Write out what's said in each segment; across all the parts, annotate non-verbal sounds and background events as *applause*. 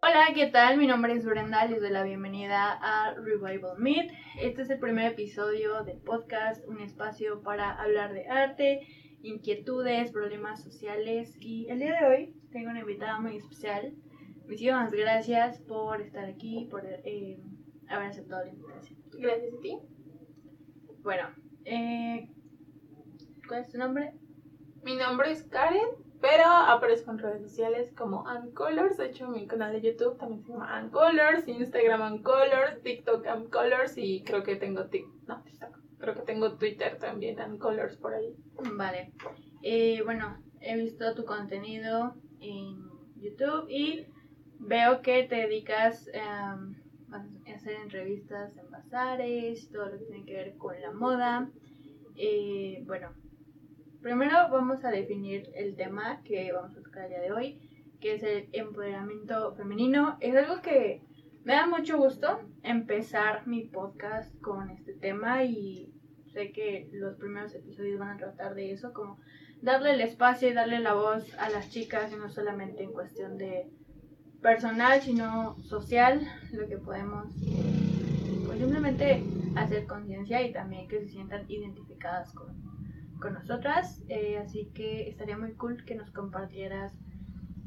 Hola, ¿qué tal? Mi nombre es Brenda, les doy la bienvenida a Revival Meet. Este es el primer episodio del podcast, un espacio para hablar de arte, inquietudes, problemas sociales y el día de hoy tengo una invitada muy especial. Muchísimas gracias por estar aquí, por eh, haber aceptado la invitación. Gracias a ti. Bueno, eh, ¿cuál es tu nombre? Mi nombre es Karen, pero aparezco en redes sociales como Ancolors. De hecho, mi canal de YouTube también se llama Ancolors, Instagram Ancolors, TikTok Ancolors y creo que tengo TikTok. No, TikTok. Creo que tengo Twitter también, Ancolors por ahí. Vale. Eh, bueno, he visto tu contenido en YouTube y veo que te dedicas em, a hacer entrevistas en bazares, todo lo que tiene que ver con la moda. Eh, bueno, primero vamos a definir el tema que vamos a tocar el día de hoy, que es el empoderamiento femenino. Es algo que me da mucho gusto empezar mi podcast con este tema y sé que los primeros episodios van a tratar de eso, como darle el espacio y darle la voz a las chicas y no solamente en cuestión de personal, sino social, lo que podemos pues simplemente hacer conciencia y también que se sientan identificadas con, con nosotras. Eh, así que estaría muy cool que nos compartieras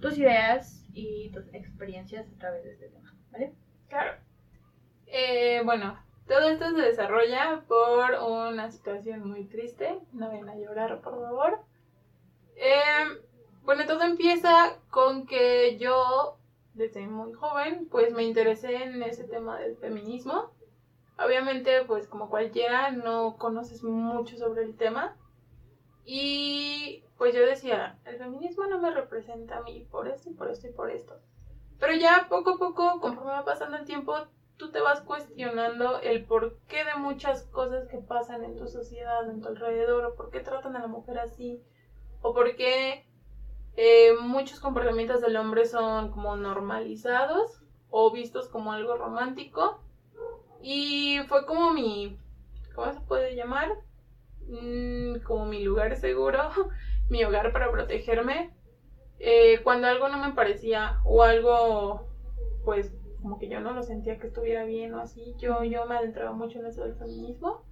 tus ideas y tus experiencias a través de este tema, ¿vale? Claro. Eh, bueno, todo esto se desarrolla por una situación muy triste. No vayan a llorar, por favor. Eh, bueno, todo empieza con que yo, desde muy joven, pues me interesé en ese tema del feminismo. Obviamente, pues como cualquiera, no conoces mucho sobre el tema. Y pues yo decía, el feminismo no me representa a mí por esto y por esto y por esto. Pero ya poco a poco, conforme va pasando el tiempo, tú te vas cuestionando el porqué de muchas cosas que pasan en tu sociedad, en tu alrededor, o por qué tratan a la mujer así, o por qué eh, muchos comportamientos del hombre son como normalizados o vistos como algo romántico. Y fue como mi, ¿cómo se puede llamar? Como mi lugar seguro, *laughs* mi hogar para protegerme. Eh, cuando algo no me parecía o algo, pues como que yo no lo sentía que estuviera bien o así, yo, yo me adentraba mucho en eso del feminismo.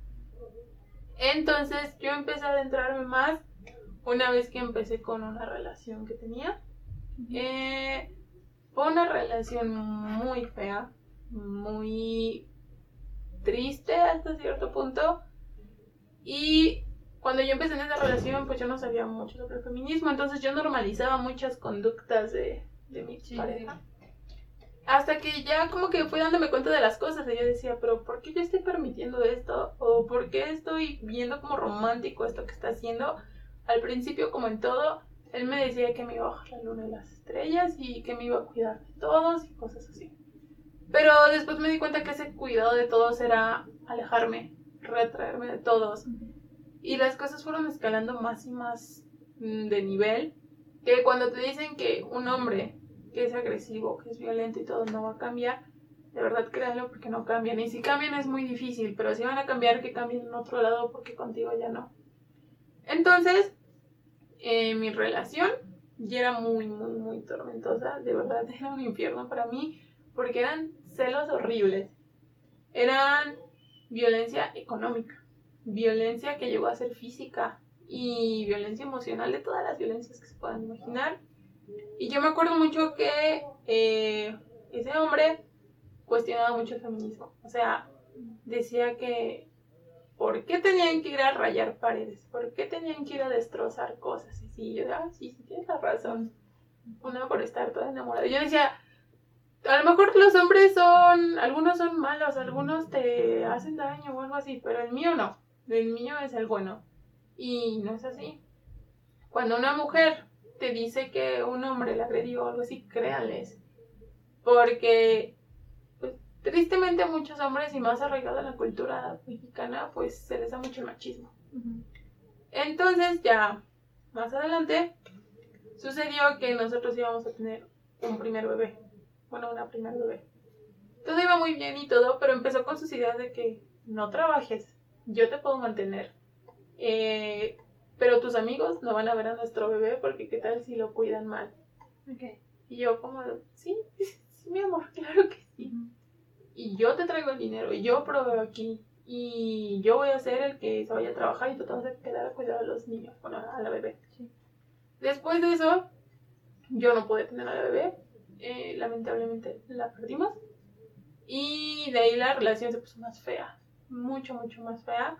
Entonces yo empecé a adentrarme más una vez que empecé con una relación que tenía. Eh, fue una relación muy fea, muy triste hasta cierto punto. Y cuando yo empecé en esa relación, pues yo no sabía mucho sobre el feminismo, entonces yo normalizaba muchas conductas de, de mi pareja. Hasta que ya como que fui dándome cuenta de las cosas y yo decía, pero ¿por qué yo estoy permitiendo esto? ¿O por qué estoy viendo como romántico esto que está haciendo? Al principio, como en todo, él me decía que me iba a bajar la luna y las estrellas y que me iba a cuidar de todos y cosas así. Pero después me di cuenta que ese cuidado de todos era alejarme, retraerme de todos. Y las cosas fueron escalando más y más mm, de nivel. Que cuando te dicen que un hombre que es agresivo, que es violento y todo no va a cambiar, de verdad créanlo porque no cambian. Y si cambian es muy difícil, pero si van a cambiar, que cambien en otro lado porque contigo ya no. Entonces, eh, mi relación ya era muy, muy, muy tormentosa. De verdad, *laughs* era un infierno para mí porque eran celos horribles. Eran violencia económica, violencia que llegó a ser física y violencia emocional de todas las violencias que se puedan imaginar. Y yo me acuerdo mucho que eh, ese hombre cuestionaba mucho el feminismo. O sea, decía que ¿por qué tenían que ir a rayar paredes? ¿Por qué tenían que ir a destrozar cosas? Y sí, yo, ah, sí, sí, tienes la razón. Una por estar toda enamorada. Yo decía, a lo mejor los hombres son, algunos son malos, algunos te hacen daño o algo así, pero el mío no. El mío es el bueno. Y no es así. Cuando una mujer te dice que un hombre la agredió o algo así, créanles. Porque pues, tristemente a muchos hombres y más arraigado en la cultura mexicana, pues se les da mucho el machismo. Entonces ya más adelante sucedió que nosotros íbamos a tener un primer bebé. Bueno, una primer bebé. Todo iba muy bien y todo, pero empezó con sus ideas de que no trabajes, yo te puedo mantener. Eh, pero tus amigos no van a ver a nuestro bebé porque qué tal si lo cuidan mal. Ok. Y yo como, sí, sí, *laughs* mi amor, claro que sí. Y yo te traigo el dinero, y yo proveo aquí, y yo voy a ser el que se vaya a trabajar y tú te vas a quedar a cuidar a los niños, bueno, a la bebé. Sí. Después de eso, yo no pude tener a la bebé, eh, lamentablemente la perdimos. Y de ahí la relación se puso más fea, mucho, mucho más fea.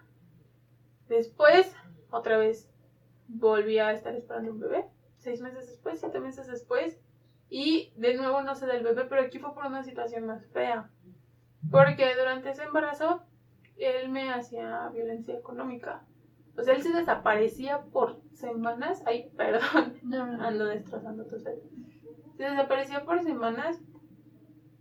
Después, otra vez, volví a estar esperando un bebé, seis meses después, siete meses después. Y de nuevo no sé del bebé, pero aquí fue por una situación más fea. Porque durante ese embarazo, él me hacía violencia económica. O sea, él se desaparecía por semanas. Ay, perdón, No, no, no. ando destrozando tu set. Se desaparecía por semanas.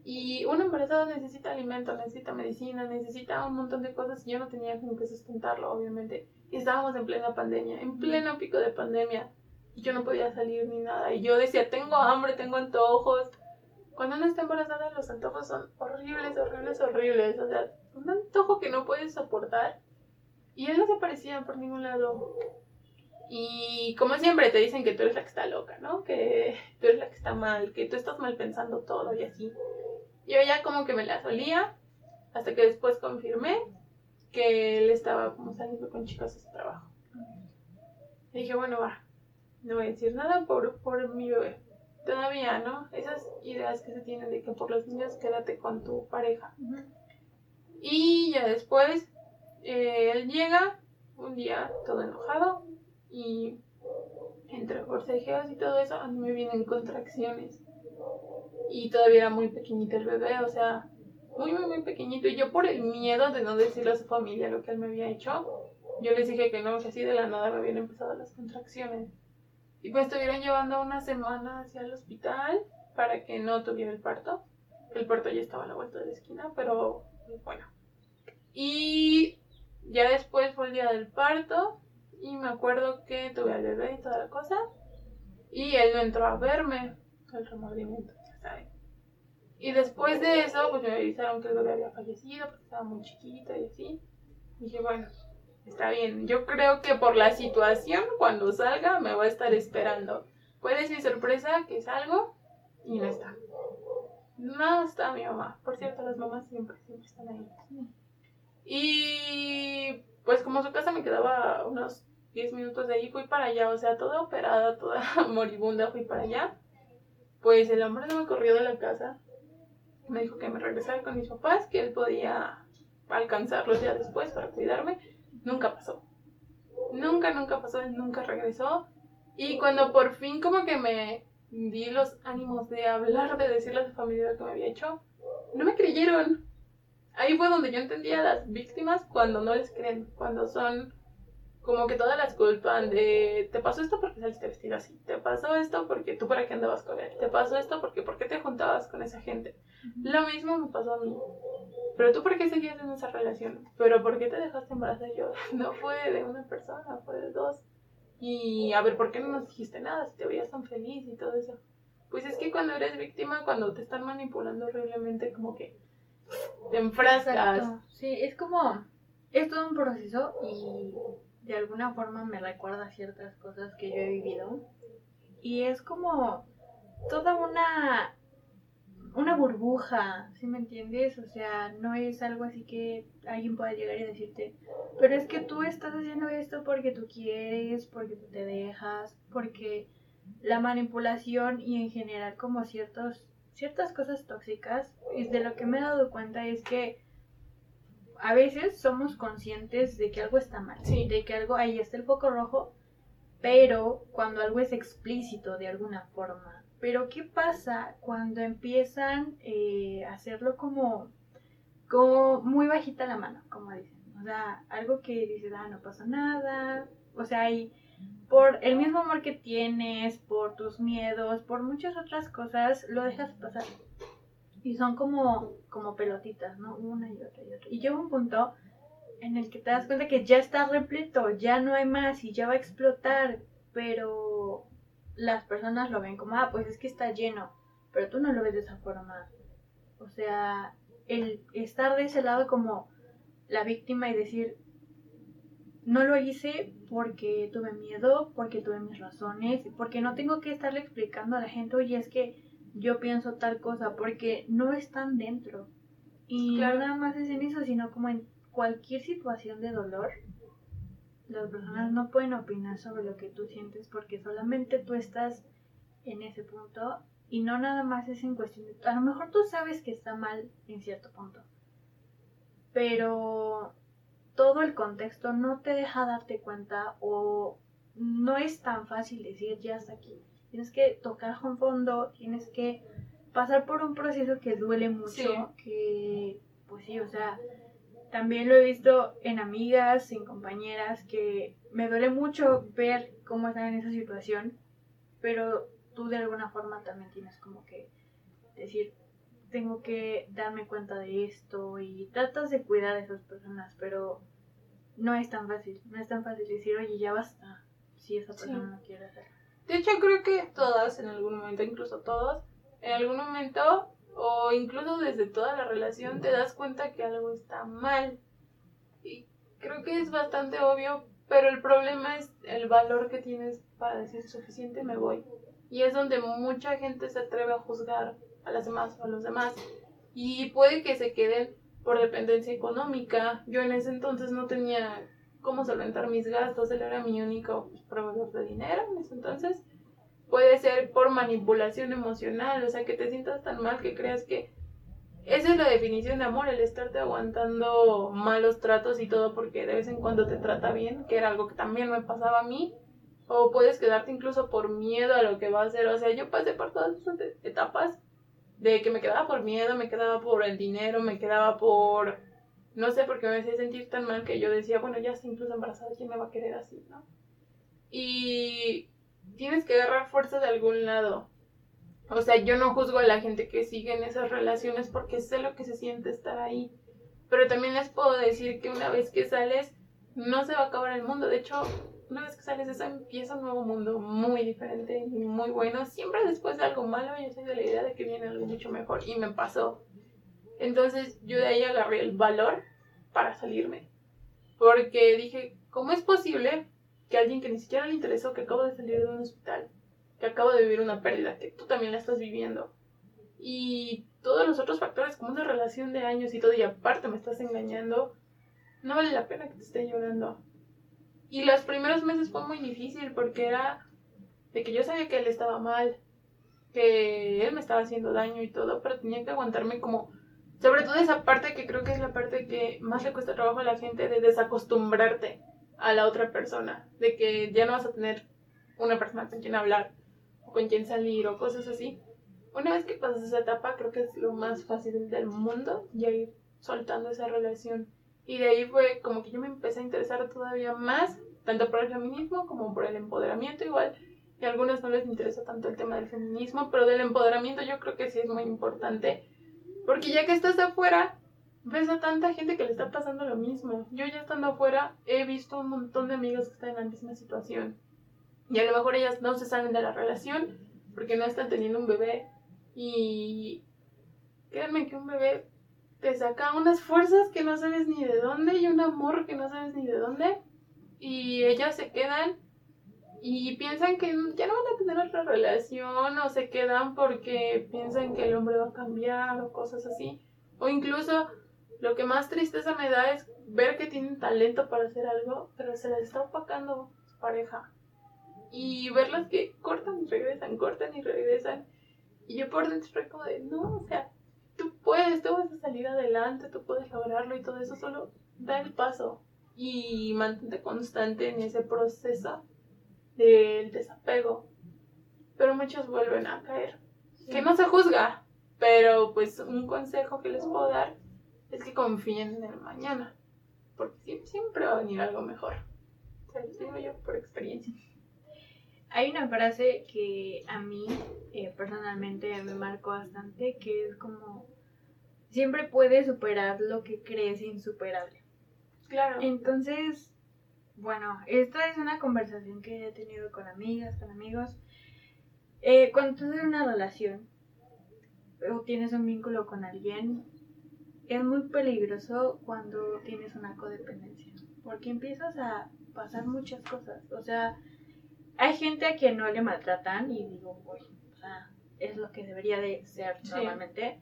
Y una embarazada necesita alimento, necesita medicina, necesita un montón de cosas. Y yo no tenía como que sustentarlo, obviamente. Y estábamos en plena pandemia, en pleno pico de pandemia. Y yo no podía salir ni nada. Y yo decía, tengo hambre, tengo antojos. Cuando uno está embarazada, los antojos son horribles, horribles, horribles. O sea, un antojo que no puedes soportar. Y él no se aparecía por ningún lado. Y como siempre te dicen que tú eres la que está loca, ¿no? Que tú eres la que está mal, que tú estás mal pensando todo y así. Yo ya como que me la solía, hasta que después confirmé que él estaba como saliendo con chicas a su trabajo. Y dije, bueno, va, no voy a decir nada por, por mi bebé. Todavía, ¿no? Esas ideas que se tienen de que por los niños quédate con tu pareja. Y ya después, eh, él llega un día todo enojado y entre forcejeos y todo eso, a mí me vienen contracciones. Y todavía era muy pequeñito el bebé, o sea, muy, muy, muy pequeñito. Y yo por el miedo de no decirle a su familia lo que él me había hecho, yo les dije que no, que así de la nada me habían empezado las contracciones. Y me estuvieron llevando una semana hacia el hospital para que no tuviera el parto. El parto ya estaba a la vuelta de la esquina, pero bueno. Y ya después fue el día del parto y me acuerdo que tuve al bebé y toda la cosa. Y él no entró a verme, el remordimiento, ya saben. Y después de eso, pues me avisaron que el bebé había fallecido porque estaba muy chiquito y así. dije, bueno, está bien. Yo creo que por la situación, cuando salga, me va a estar esperando. ¿Cuál es mi sorpresa? Que salgo y no está. No está mi mamá. Por cierto, las mamás siempre, siempre están ahí. Y pues como su casa me quedaba unos 10 minutos de ahí, fui para allá. O sea, toda operada, *laughs* toda moribunda, fui para allá. Pues el hombre no me corrió de la casa. Me dijo que me regresara con mis papás, que él podía alcanzarlos ya después para cuidarme. Nunca pasó. Nunca, nunca pasó, él nunca regresó. Y cuando por fin como que me di los ánimos de hablar, de decirle a su familia lo que me había hecho, no me creyeron. Ahí fue donde yo entendía a las víctimas cuando no les creen, cuando son como que todas las culpan de te pasó esto porque saliste vestido así, te pasó esto porque tú para qué andabas con él, te pasó esto porque por qué te juntabas con esa gente. Lo mismo me pasó a mí. Pero tú por qué seguías en esa relación, pero por qué te dejaste embarazar yo. *laughs* No fue de una persona, fue de dos. Y a ver, ¿por qué no nos dijiste nada si te veías tan feliz y todo eso? Pues es que cuando eres víctima, cuando te están manipulando horriblemente, como que te enfrascas. Exacto. Sí, es como, es todo un proceso y de alguna forma me recuerda ciertas cosas que yo he vivido. Y es como toda una, una burbuja, ¿sí me entiendes? O sea, no es algo así que alguien pueda llegar y decirte, pero es que tú estás haciendo esto porque tú quieres, porque tú te dejas, porque la manipulación y en general como ciertos, ciertas cosas tóxicas, y de lo que me he dado cuenta es que a veces somos conscientes de que algo está mal, Sí. de que algo, ahí está el foco rojo, pero cuando algo es explícito de alguna forma. Pero ¿qué pasa cuando empiezan eh, a hacerlo como, como muy bajita la mano, como dicen? O sea, algo que dices, ah, no pasa nada. O sea, y por el mismo amor que tienes, por tus miedos, por muchas otras cosas, lo dejas pasar. Y son como, como pelotitas, ¿no? Una y otra y otra. Y llega un punto en el que te das cuenta que ya está repleto, ya no hay más y ya va a explotar, pero las personas lo ven como, ah, pues es que está lleno, pero tú no lo ves de esa forma. O sea, el estar de ese lado como la víctima y decir, no lo hice porque tuve miedo, porque tuve mis razones, porque no tengo que estarle explicando a la gente, oye, es que yo pienso tal cosa, porque no están dentro. Y no nada más es en eso, sino como en cualquier situación de dolor, las personas no pueden opinar sobre lo que tú sientes porque solamente tú estás en ese punto y no nada más es en cuestión de... A lo mejor tú sabes que está mal en cierto punto, pero todo el contexto no te deja darte cuenta o no es tan fácil decir ya hasta aquí. Tienes que tocar con fondo, tienes que pasar por un proceso que duele mucho, que pues sí, o sea, también lo he visto en amigas, en compañeras, que me duele mucho ver cómo están en esa situación, pero tú de alguna forma también tienes como que decir, tengo que darme cuenta de esto y tratas de cuidar a esas personas, pero no es tan fácil, no es tan fácil decir, oye, ya basta, si esa persona no quiere hacerlo. De hecho, creo que todas en algún momento, incluso todos, en algún momento o incluso desde toda la relación te das cuenta que algo está mal. Y creo que es bastante obvio, pero el problema es el valor que tienes para decir suficiente me voy. Y es donde mucha gente se atreve a juzgar a las demás o a los demás. Y puede que se queden por dependencia económica. Yo en ese entonces no tenía cómo solventar mis gastos, él era mi único proveedor de dinero en ese entonces. Puede ser por manipulación emocional, o sea, que te sientas tan mal que creas que esa es la definición de amor, el estarte aguantando malos tratos y todo porque de vez en cuando te trata bien, que era algo que también me pasaba a mí, o puedes quedarte incluso por miedo a lo que va a hacer, o sea, yo pasé por todas esas etapas de que me quedaba por miedo, me quedaba por el dinero, me quedaba por no sé, por qué me hacía sentir tan mal que yo decía, bueno, ya estoy incluso embarazada, ¿quién me va a querer así, no? Y tienes que agarrar fuerza de algún lado. O sea, yo no juzgo a la gente que sigue en esas relaciones porque sé lo que se siente estar ahí. Pero también les puedo decir que una vez que sales, no se va a acabar el mundo. De hecho, una vez que sales, eso empieza un nuevo mundo muy diferente y muy bueno. Siempre después de algo malo, yo soy de la idea de que viene algo mucho mejor. Y me pasó. Entonces, yo de ahí agarré el valor para salirme. Porque dije, ¿cómo es posible que alguien que ni siquiera le interesó, que acabo de salir de un hospital, que acabo de vivir una pérdida, que tú también la estás viviendo, y todos los otros factores, como una relación de años y todo, y aparte me estás engañando, no vale la pena que te esté llorando. Y los primeros meses fue muy difícil porque era de que yo sabía que él estaba mal, que él me estaba haciendo daño y todo, pero tenía que aguantarme como, sobre todo esa parte que creo que es la parte que más le cuesta trabajo a la gente de desacostumbrarte a la otra persona, de que ya no vas a tener una persona con quien hablar o con quien salir o cosas así. Una vez que pasas esa etapa, creo que es lo más fácil del mundo ya ir soltando esa relación. Y de ahí fue como que yo me empecé a interesar todavía más, tanto por el feminismo como por el empoderamiento igual. Y a algunos no les interesa tanto el tema del feminismo, pero del empoderamiento yo creo que sí es muy importante. Porque ya que estás afuera, ves a tanta gente que le está pasando lo mismo. Yo ya estando afuera he visto un montón de amigos que están en la misma situación. Y a lo mejor ellas no se salen de la relación porque no están teniendo un bebé. Y créanme que un bebé te saca unas fuerzas que no sabes ni de dónde y un amor que no sabes ni de dónde. Y ellas se quedan y piensan que ya no van a tener otra relación o se quedan porque piensan que el hombre va a cambiar o cosas así. O incluso lo que más tristeza me da es ver que tienen talento para hacer algo, pero se les está opacando su pareja. Y verlas que cortan y regresan, cortan y regresan. Y yo por dentro estoy como de, no, o sea, tú puedes, tú vas a salir adelante, tú puedes lograrlo y todo eso, solo da el paso y mantente constante en ese proceso del desapego. Pero muchos vuelven a caer. Que no se juzga, pero pues un consejo que les puedo dar es que confíen en el mañana, porque siempre va a venir algo mejor. Se lo digo yo por experiencia. Hay una frase que a mí eh, personalmente me marcó bastante, que es como, siempre puedes superar lo que crees insuperable. Claro. Entonces, bueno, esta es una conversación que he tenido con amigas, con amigos. Eh, cuando tú tienes una relación o tienes un vínculo con alguien, es muy peligroso cuando tienes una codependencia. porque empiezas a pasar muchas cosas. O sea, hay gente a quien no le maltratan y digo, uy, o sea, es lo que debería de ser normalmente.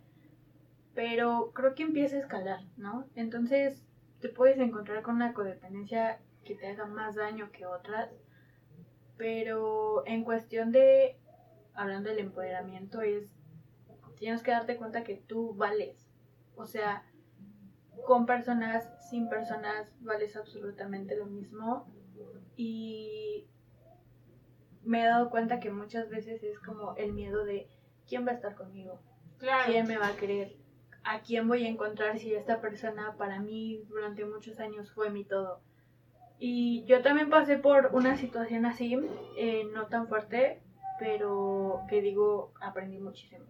Pero creo que empieza a escalar, ¿no? Entonces te puedes encontrar con una codependencia que te haga más daño que otras. Pero en cuestión de, hablando del empoderamiento, es, tienes que darte cuenta que tú vales. O sea, con personas, sin personas, vales absolutamente lo mismo. Y me he dado cuenta que muchas veces es como el miedo de quién va a estar conmigo, quién me va a querer, a quién voy a encontrar si esta persona para mí durante muchos años fue mi todo. Y yo también pasé por una situación así, eh, no tan fuerte, pero que digo, aprendí muchísimo.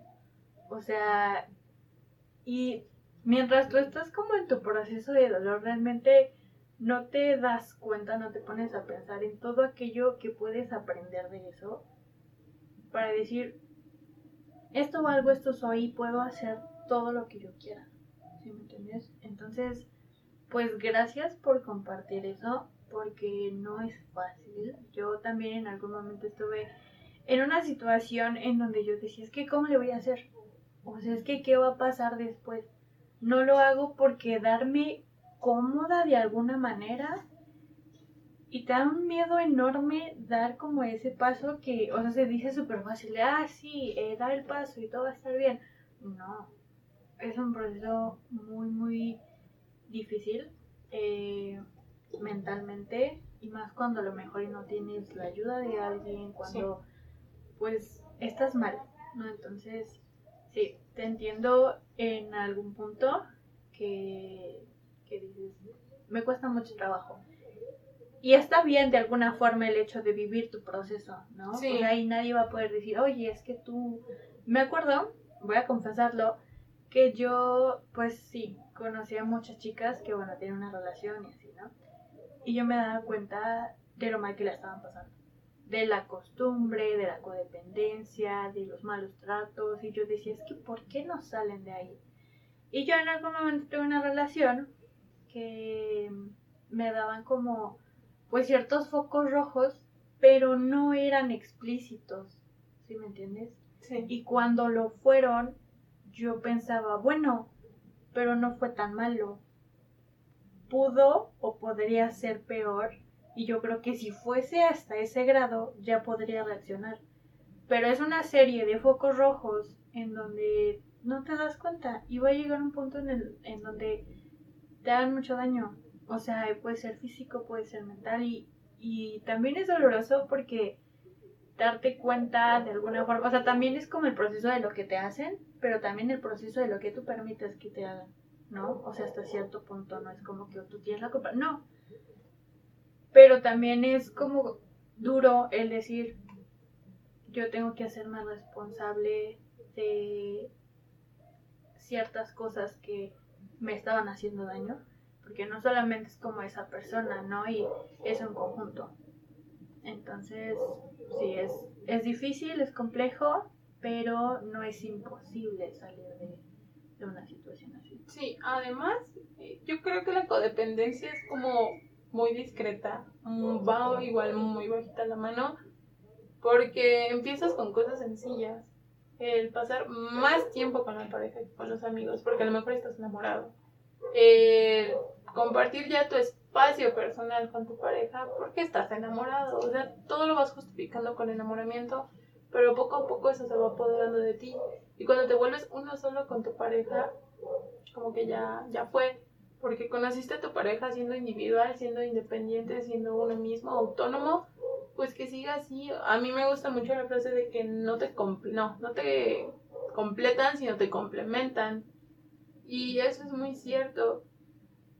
O sea, y mientras tú estás como en tu proceso de dolor, realmente no te das cuenta, no te pones a pensar en todo aquello que puedes aprender de eso para decir, esto valgo, esto soy puedo hacer todo lo que yo quiera. ¿Sí me entiendes? Entonces, pues gracias por compartir eso, porque no es fácil. Yo también en algún momento estuve en una situación en donde yo decía, es que ¿cómo le voy a hacer? O sea, es que ¿qué va a pasar después? No lo hago porque darme cómoda de alguna manera y te da un miedo enorme dar como ese paso que, o sea, se dice súper fácil, ah, sí, eh, dar el paso y todo va a estar bien. No, es un proceso muy, muy difícil eh, mentalmente y más cuando a lo mejor no tienes la ayuda de alguien, cuando pues estás mal, ¿no? Entonces, sí, te entiendo en algún punto que que dices, me cuesta mucho trabajo. Y está bien de alguna forma el hecho de vivir tu proceso, ¿no? Sí. Porque ahí nadie va a poder decir, oye, es que tú... Me acuerdo, voy a confesarlo, que yo, pues sí, conocí a muchas chicas que, bueno, tienen una relación y así, ¿no? Y yo me daba cuenta de lo mal que la estaban pasando. De la costumbre, de la codependencia, de los malos tratos. Y yo decía, es que, ¿por qué no salen de ahí? Y yo en algún momento tuve una relación que me daban como pues ciertos focos rojos, pero no eran explícitos, ¿sí me entiendes? Sí. Y cuando lo fueron, yo pensaba, bueno, pero no fue tan malo. Pudo o podría ser peor, y yo creo que si fuese hasta ese grado ya podría reaccionar. Pero es una serie de focos rojos en donde no te das cuenta y va a llegar un punto en, el, en donde te hagan mucho daño. O sea, puede ser físico, puede ser mental y, y también es doloroso porque darte cuenta de alguna forma, o sea, también es como el proceso de lo que te hacen, pero también el proceso de lo que tú permites que te hagan, ¿no? O sea, hasta cierto punto no es como que tú tienes la culpa, no. Pero también es como duro el decir, yo tengo que hacerme responsable de ciertas cosas que me estaban haciendo daño, porque no solamente es como esa persona, ¿no? Y es un conjunto. Entonces, sí, es, es difícil, es complejo, pero no es imposible salir de, de una situación así. Sí, además, eh, yo creo que la codependencia es como muy discreta, mm, va igual muy bajita la mano, porque empiezas con cosas sencillas el pasar más tiempo con la pareja que con los amigos, porque a lo mejor estás enamorado. El compartir ya tu espacio personal con tu pareja porque estás enamorado. O sea, todo lo vas justificando con enamoramiento, pero poco a poco eso se va apoderando de ti. Y cuando te vuelves uno solo con tu pareja, como que ya, ya fue. Porque conociste a tu pareja siendo individual, siendo independiente, siendo uno mismo, autónomo, pues que siga así. A mí me gusta mucho la frase de que no te, no, no te completan, sino te complementan. Y eso es muy cierto.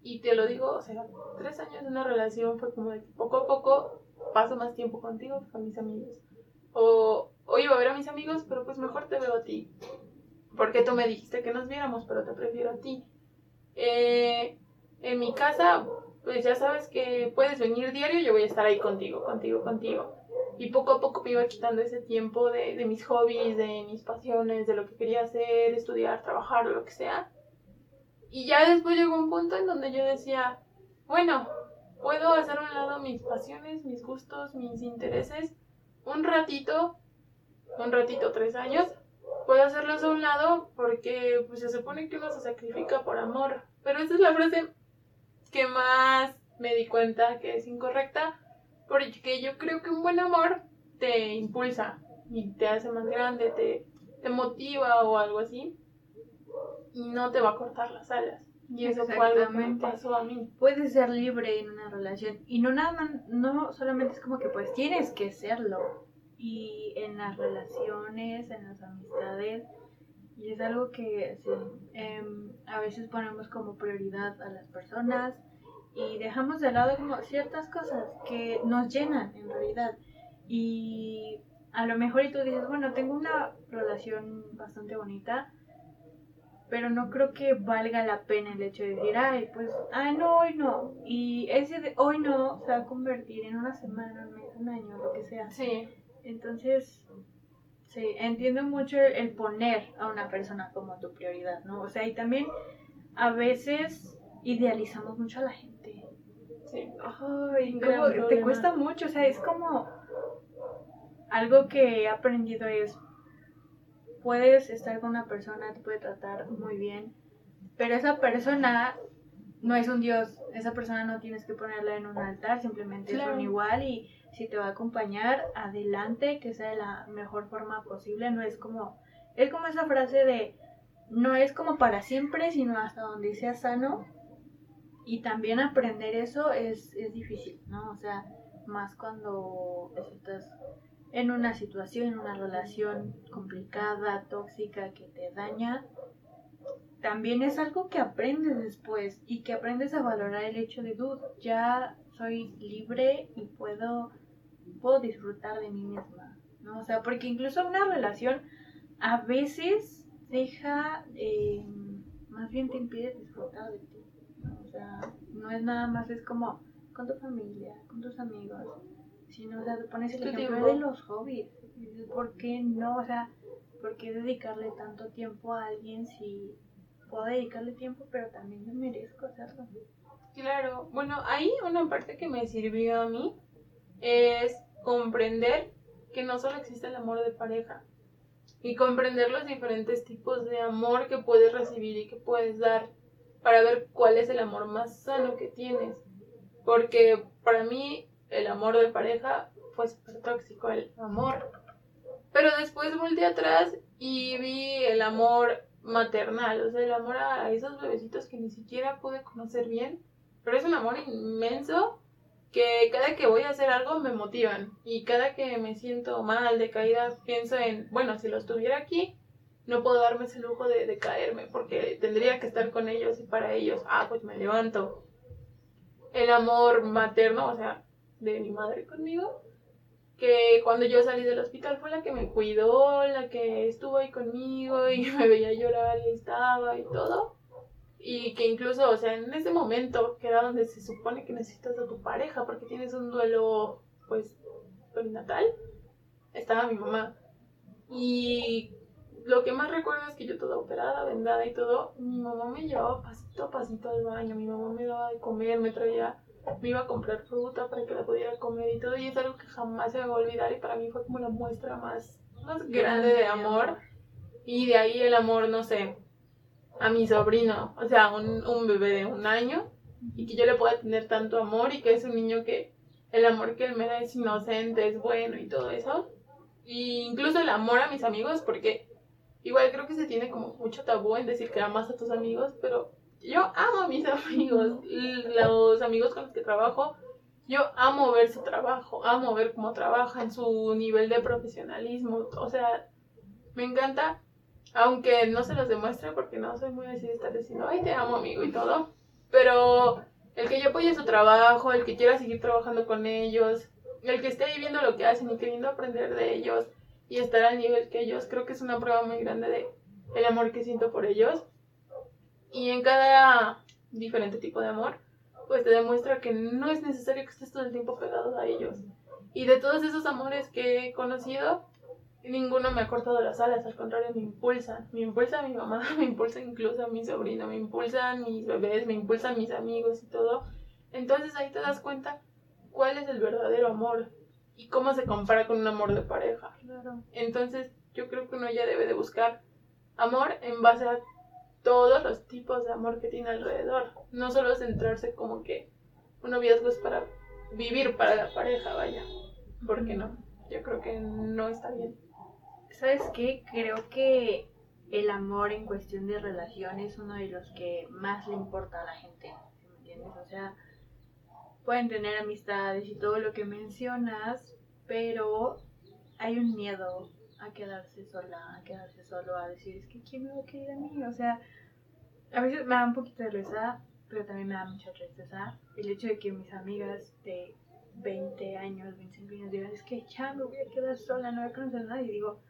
Y te lo digo, o sea, tres años de una relación fue como de que poco a poco paso más tiempo contigo que con mis amigos. O, o iba a ver a mis amigos, pero pues mejor te veo a ti. Porque tú me dijiste que nos viéramos, pero te prefiero a ti. Eh, en mi casa, pues ya sabes que puedes venir diario, yo voy a estar ahí contigo, contigo, contigo. Y poco a poco me iba quitando ese tiempo de, de mis hobbies, de mis pasiones, de lo que quería hacer, estudiar, trabajar o lo que sea. Y ya después llegó un punto en donde yo decía, bueno, puedo hacer a un lado mis pasiones, mis gustos, mis intereses, un ratito, un ratito, tres años, puedo hacerlos a un lado porque pues, se supone que uno se sacrifica por amor. Pero esa es la frase que más me di cuenta que es incorrecta, porque yo creo que un buen amor te impulsa y te hace más grande, te, te motiva o algo así, y no te va a cortar las alas. Y eso fue algo que me pasó a mí. Puedes ser libre en una relación y no nada más, no solamente es como que pues tienes que serlo. Y en las relaciones, en las amistades, y es algo que sí, em, a veces ponemos como prioridad a las personas y dejamos de lado como ciertas cosas que nos llenan en realidad. Y a lo mejor y tú dices, bueno, tengo una relación bastante bonita, pero no creo que valga la pena el hecho de decir, ay, pues, ay, no, hoy no. Y ese de hoy no se va a convertir en una semana, un mes, un año, lo que sea. Sí. Entonces, sí, entiendo mucho el poner a una persona como tu prioridad, ¿no? O sea, y también a veces idealizamos mucho a la gente. Sí. Ay, como te cuesta mucho, o sea, es como algo que he aprendido es puedes estar con una persona, te puede tratar muy bien, pero esa persona no es un dios, esa persona no tienes que ponerla en un altar, simplemente es un igual y si te va a acompañar, adelante, que sea de la mejor forma posible, no es como, es como esa frase de, no es como para siempre, sino hasta donde sea sano, y también aprender eso es, es difícil, ¿no? O sea, más cuando estás en una situación, en una relación complicada, tóxica, que te daña, también es algo que aprendes después y que aprendes a valorar el hecho de, dude, ya soy libre y puedo, puedo disfrutar de mí misma, ¿no? O sea, porque incluso una relación a veces deja, eh, más bien te impide disfrutar de ti, ¿no? O sea, no es nada más, es como con tu familia, con tus amigos, si no, o sea, te pones el ejemplo de los hobbies. ¿Por qué no? O sea, ¿por qué dedicarle tanto tiempo a alguien si puedo dedicarle tiempo, pero también me merezco hacerlo? Claro, bueno, ahí una parte que me sirvió a mí es comprender que no solo existe el amor de pareja y comprender los diferentes tipos de amor que puedes recibir y que puedes dar para ver cuál es el amor más sano que tienes. Porque para mí el amor de pareja fue tóxico, el amor. Pero después volteé atrás y vi el amor maternal, o sea, el amor a esos bebecitos que ni siquiera pude conocer bien. Pero es un amor inmenso que cada que voy a hacer algo me motivan y cada que me siento mal, de caída, pienso en, bueno, si los tuviera aquí, no puedo darme ese lujo de, de caerme porque tendría que estar con ellos y para ellos, ah, pues me levanto. El amor materno, o sea, de mi madre conmigo, que cuando yo salí del hospital fue la que me cuidó, la que estuvo ahí conmigo y *laughs* me veía llorar y estaba y todo. Y que incluso, o sea, en ese momento, que era donde se supone que necesitas a tu pareja porque tienes un duelo, pues, perinatal, estaba mi mamá. Y lo que más recuerdo es que yo toda operada, vendada y todo, mi mamá me llevaba pasito a pasito al baño, mi mamá me daba de comer, me traía me iba a comprar fruta para que la pudiera comer y todo, y es algo que jamás se me va a olvidar, y para mí fue como la muestra más, más grande de amor. Y de ahí el amor, no sé, a mi sobrino, o sea, un, bebé de un año, y que yo le pueda tener tanto amor, y que es un niño que el amor que él me da es inocente, es bueno y todo eso. Y incluso el amor a mis amigos, porque igual creo que se tiene como mucho tabú en decir que amas a tus amigos, pero yo amo a mis *laughs* amigos, los amigos con los que trabajo, yo amo ver su trabajo, amo ver cómo trabajan, su nivel de profesionalismo, o sea, me encanta, aunque no se los demuestre porque no soy muy así estar diciendo, ay, te amo amigo y todo, pero el que yo apoye su trabajo, el que quiera seguir trabajando con ellos, el que esté viendo lo que hacen y queriendo aprender de ellos y estar al nivel que ellos, creo que es una prueba muy grande de el amor que siento por ellos. Y en cada diferente tipo de amor, pues te demuestra que no es necesario que estés todo el tiempo pegado a ellos. Y de todos esos amores que he conocido, ninguno me ha cortado las alas, al contrario, me impulsan. Me impulsa mi mamá, *laughs* me impulsa incluso a mi sobrino, me impulsan mis bebés, me impulsan mis amigos y todo. Entonces ahí te das cuenta cuál es el verdadero amor y cómo se compara con un amor de pareja. Claro. Entonces yo creo que uno ya debe de buscar amor en base a todos los tipos de amor que tiene alrededor. No solo centrarse como que un noviazgo es para vivir para la pareja, vaya. Porque no, yo creo que no está bien. ¿Sabes qué? Creo que el amor en cuestión de relación es uno de los que más le importa a la gente, ¿me entiendes? O sea, pueden tener amistades y todo lo que mencionas, pero hay un miedo a quedarse sola, a quedarse solo, a decir, es que ¿quién me va a querer a mí? O sea, a veces me da un poquito de risa, pero también me da mucha tristeza el hecho de que mis amigas de 20 años, 25 años digan, es que ya me voy a quedar sola, no voy a conocer a nadie. Y digo,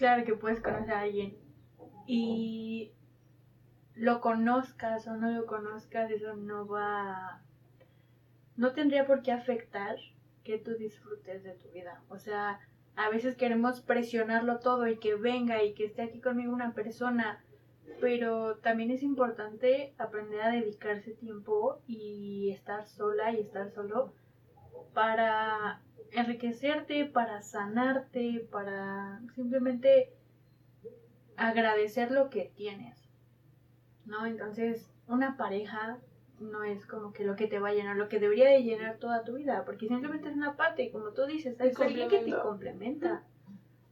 claro que puedes conocer a alguien y lo conozcas o no lo conozcas, eso no va, no tendría por qué afectar que tú disfrutes de tu vida. O sea, a veces queremos presionarlo todo y que venga y que esté aquí conmigo una persona, pero también es importante aprender a dedicarse tiempo y estar sola y estar solo para enriquecerte, para sanarte, para simplemente agradecer lo que tienes. ¿No? Entonces, una pareja no es como que lo que te va a llenar, lo que debería de llenar toda tu vida, porque simplemente es una parte, y como tú dices, es alguien que te complementa.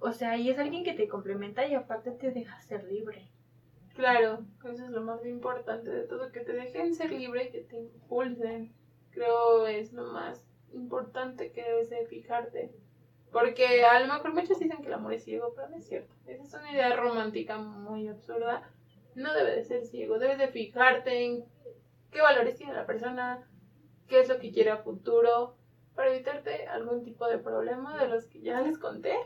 O sea, y es alguien que te complementa y aparte te deja ser libre. Claro, eso es lo más importante de todo, que te dejen ser libre, que te impulsen. Creo es lo más importante que debes de fijarte. Porque a lo mejor muchos dicen que el amor es ciego, pero no es cierto. Esa es una idea romántica muy absurda. No debe de ser ciego, debes de fijarte en qué valores tiene la persona, qué es lo que quiere a futuro, para evitarte algún tipo de problema de los que ya les conté.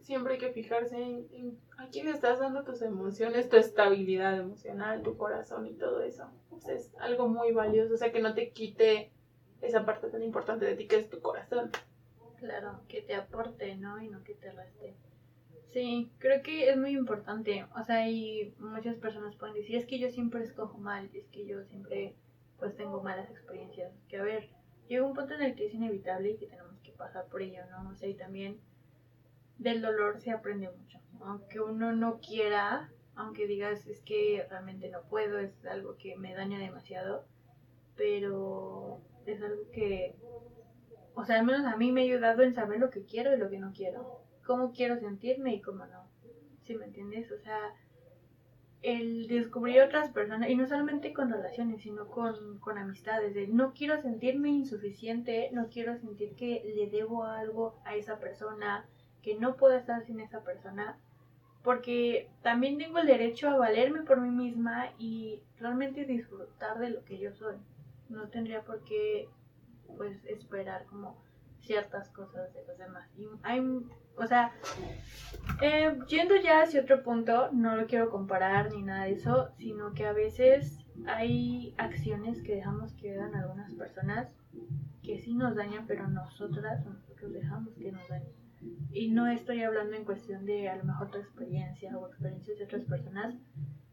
Siempre hay que fijarse en, a quién estás dando tus emociones, tu estabilidad emocional, tu corazón y todo eso. es algo muy valioso, o sea, que no te quite esa parte tan importante de ti que es tu corazón. Claro, que te aporte, ¿no? Y no que te reste. Sí, creo que es muy importante. O sea, y muchas personas pueden decir, es que yo siempre escojo mal, es que yo siempre pues tengo malas experiencias. Que a ver, llega un punto en el que es inevitable y que tenemos que pasar por ello, ¿no? O sea, y también del dolor se aprende mucho. Aunque uno no quiera, aunque digas es que realmente no puedo, es algo que me daña demasiado, pero es algo que, o sea, al menos a mí me ha ayudado en saber lo que quiero y lo que no quiero, cómo quiero sentirme y cómo no. ¿Sí me entiendes? O sea, el descubrir otras personas, y no solamente con relaciones, sino con, con amistades, de no quiero sentirme insuficiente, no quiero sentir que le debo algo a esa persona, que no puedo estar sin esa persona, porque también tengo el derecho a valerme por mí misma y realmente disfrutar de lo que yo soy no tendría por qué pues esperar como ciertas cosas de los demás. Y hay, o sea, eh, yendo ya hacia otro punto, no lo quiero comparar ni nada de eso, sino que a veces hay acciones que dejamos que hagan algunas personas que sí nos dañan, pero nosotras nosotros dejamos que nos dañen. Y no estoy hablando en cuestión de a lo mejor tu experiencia o experiencias de otras personas,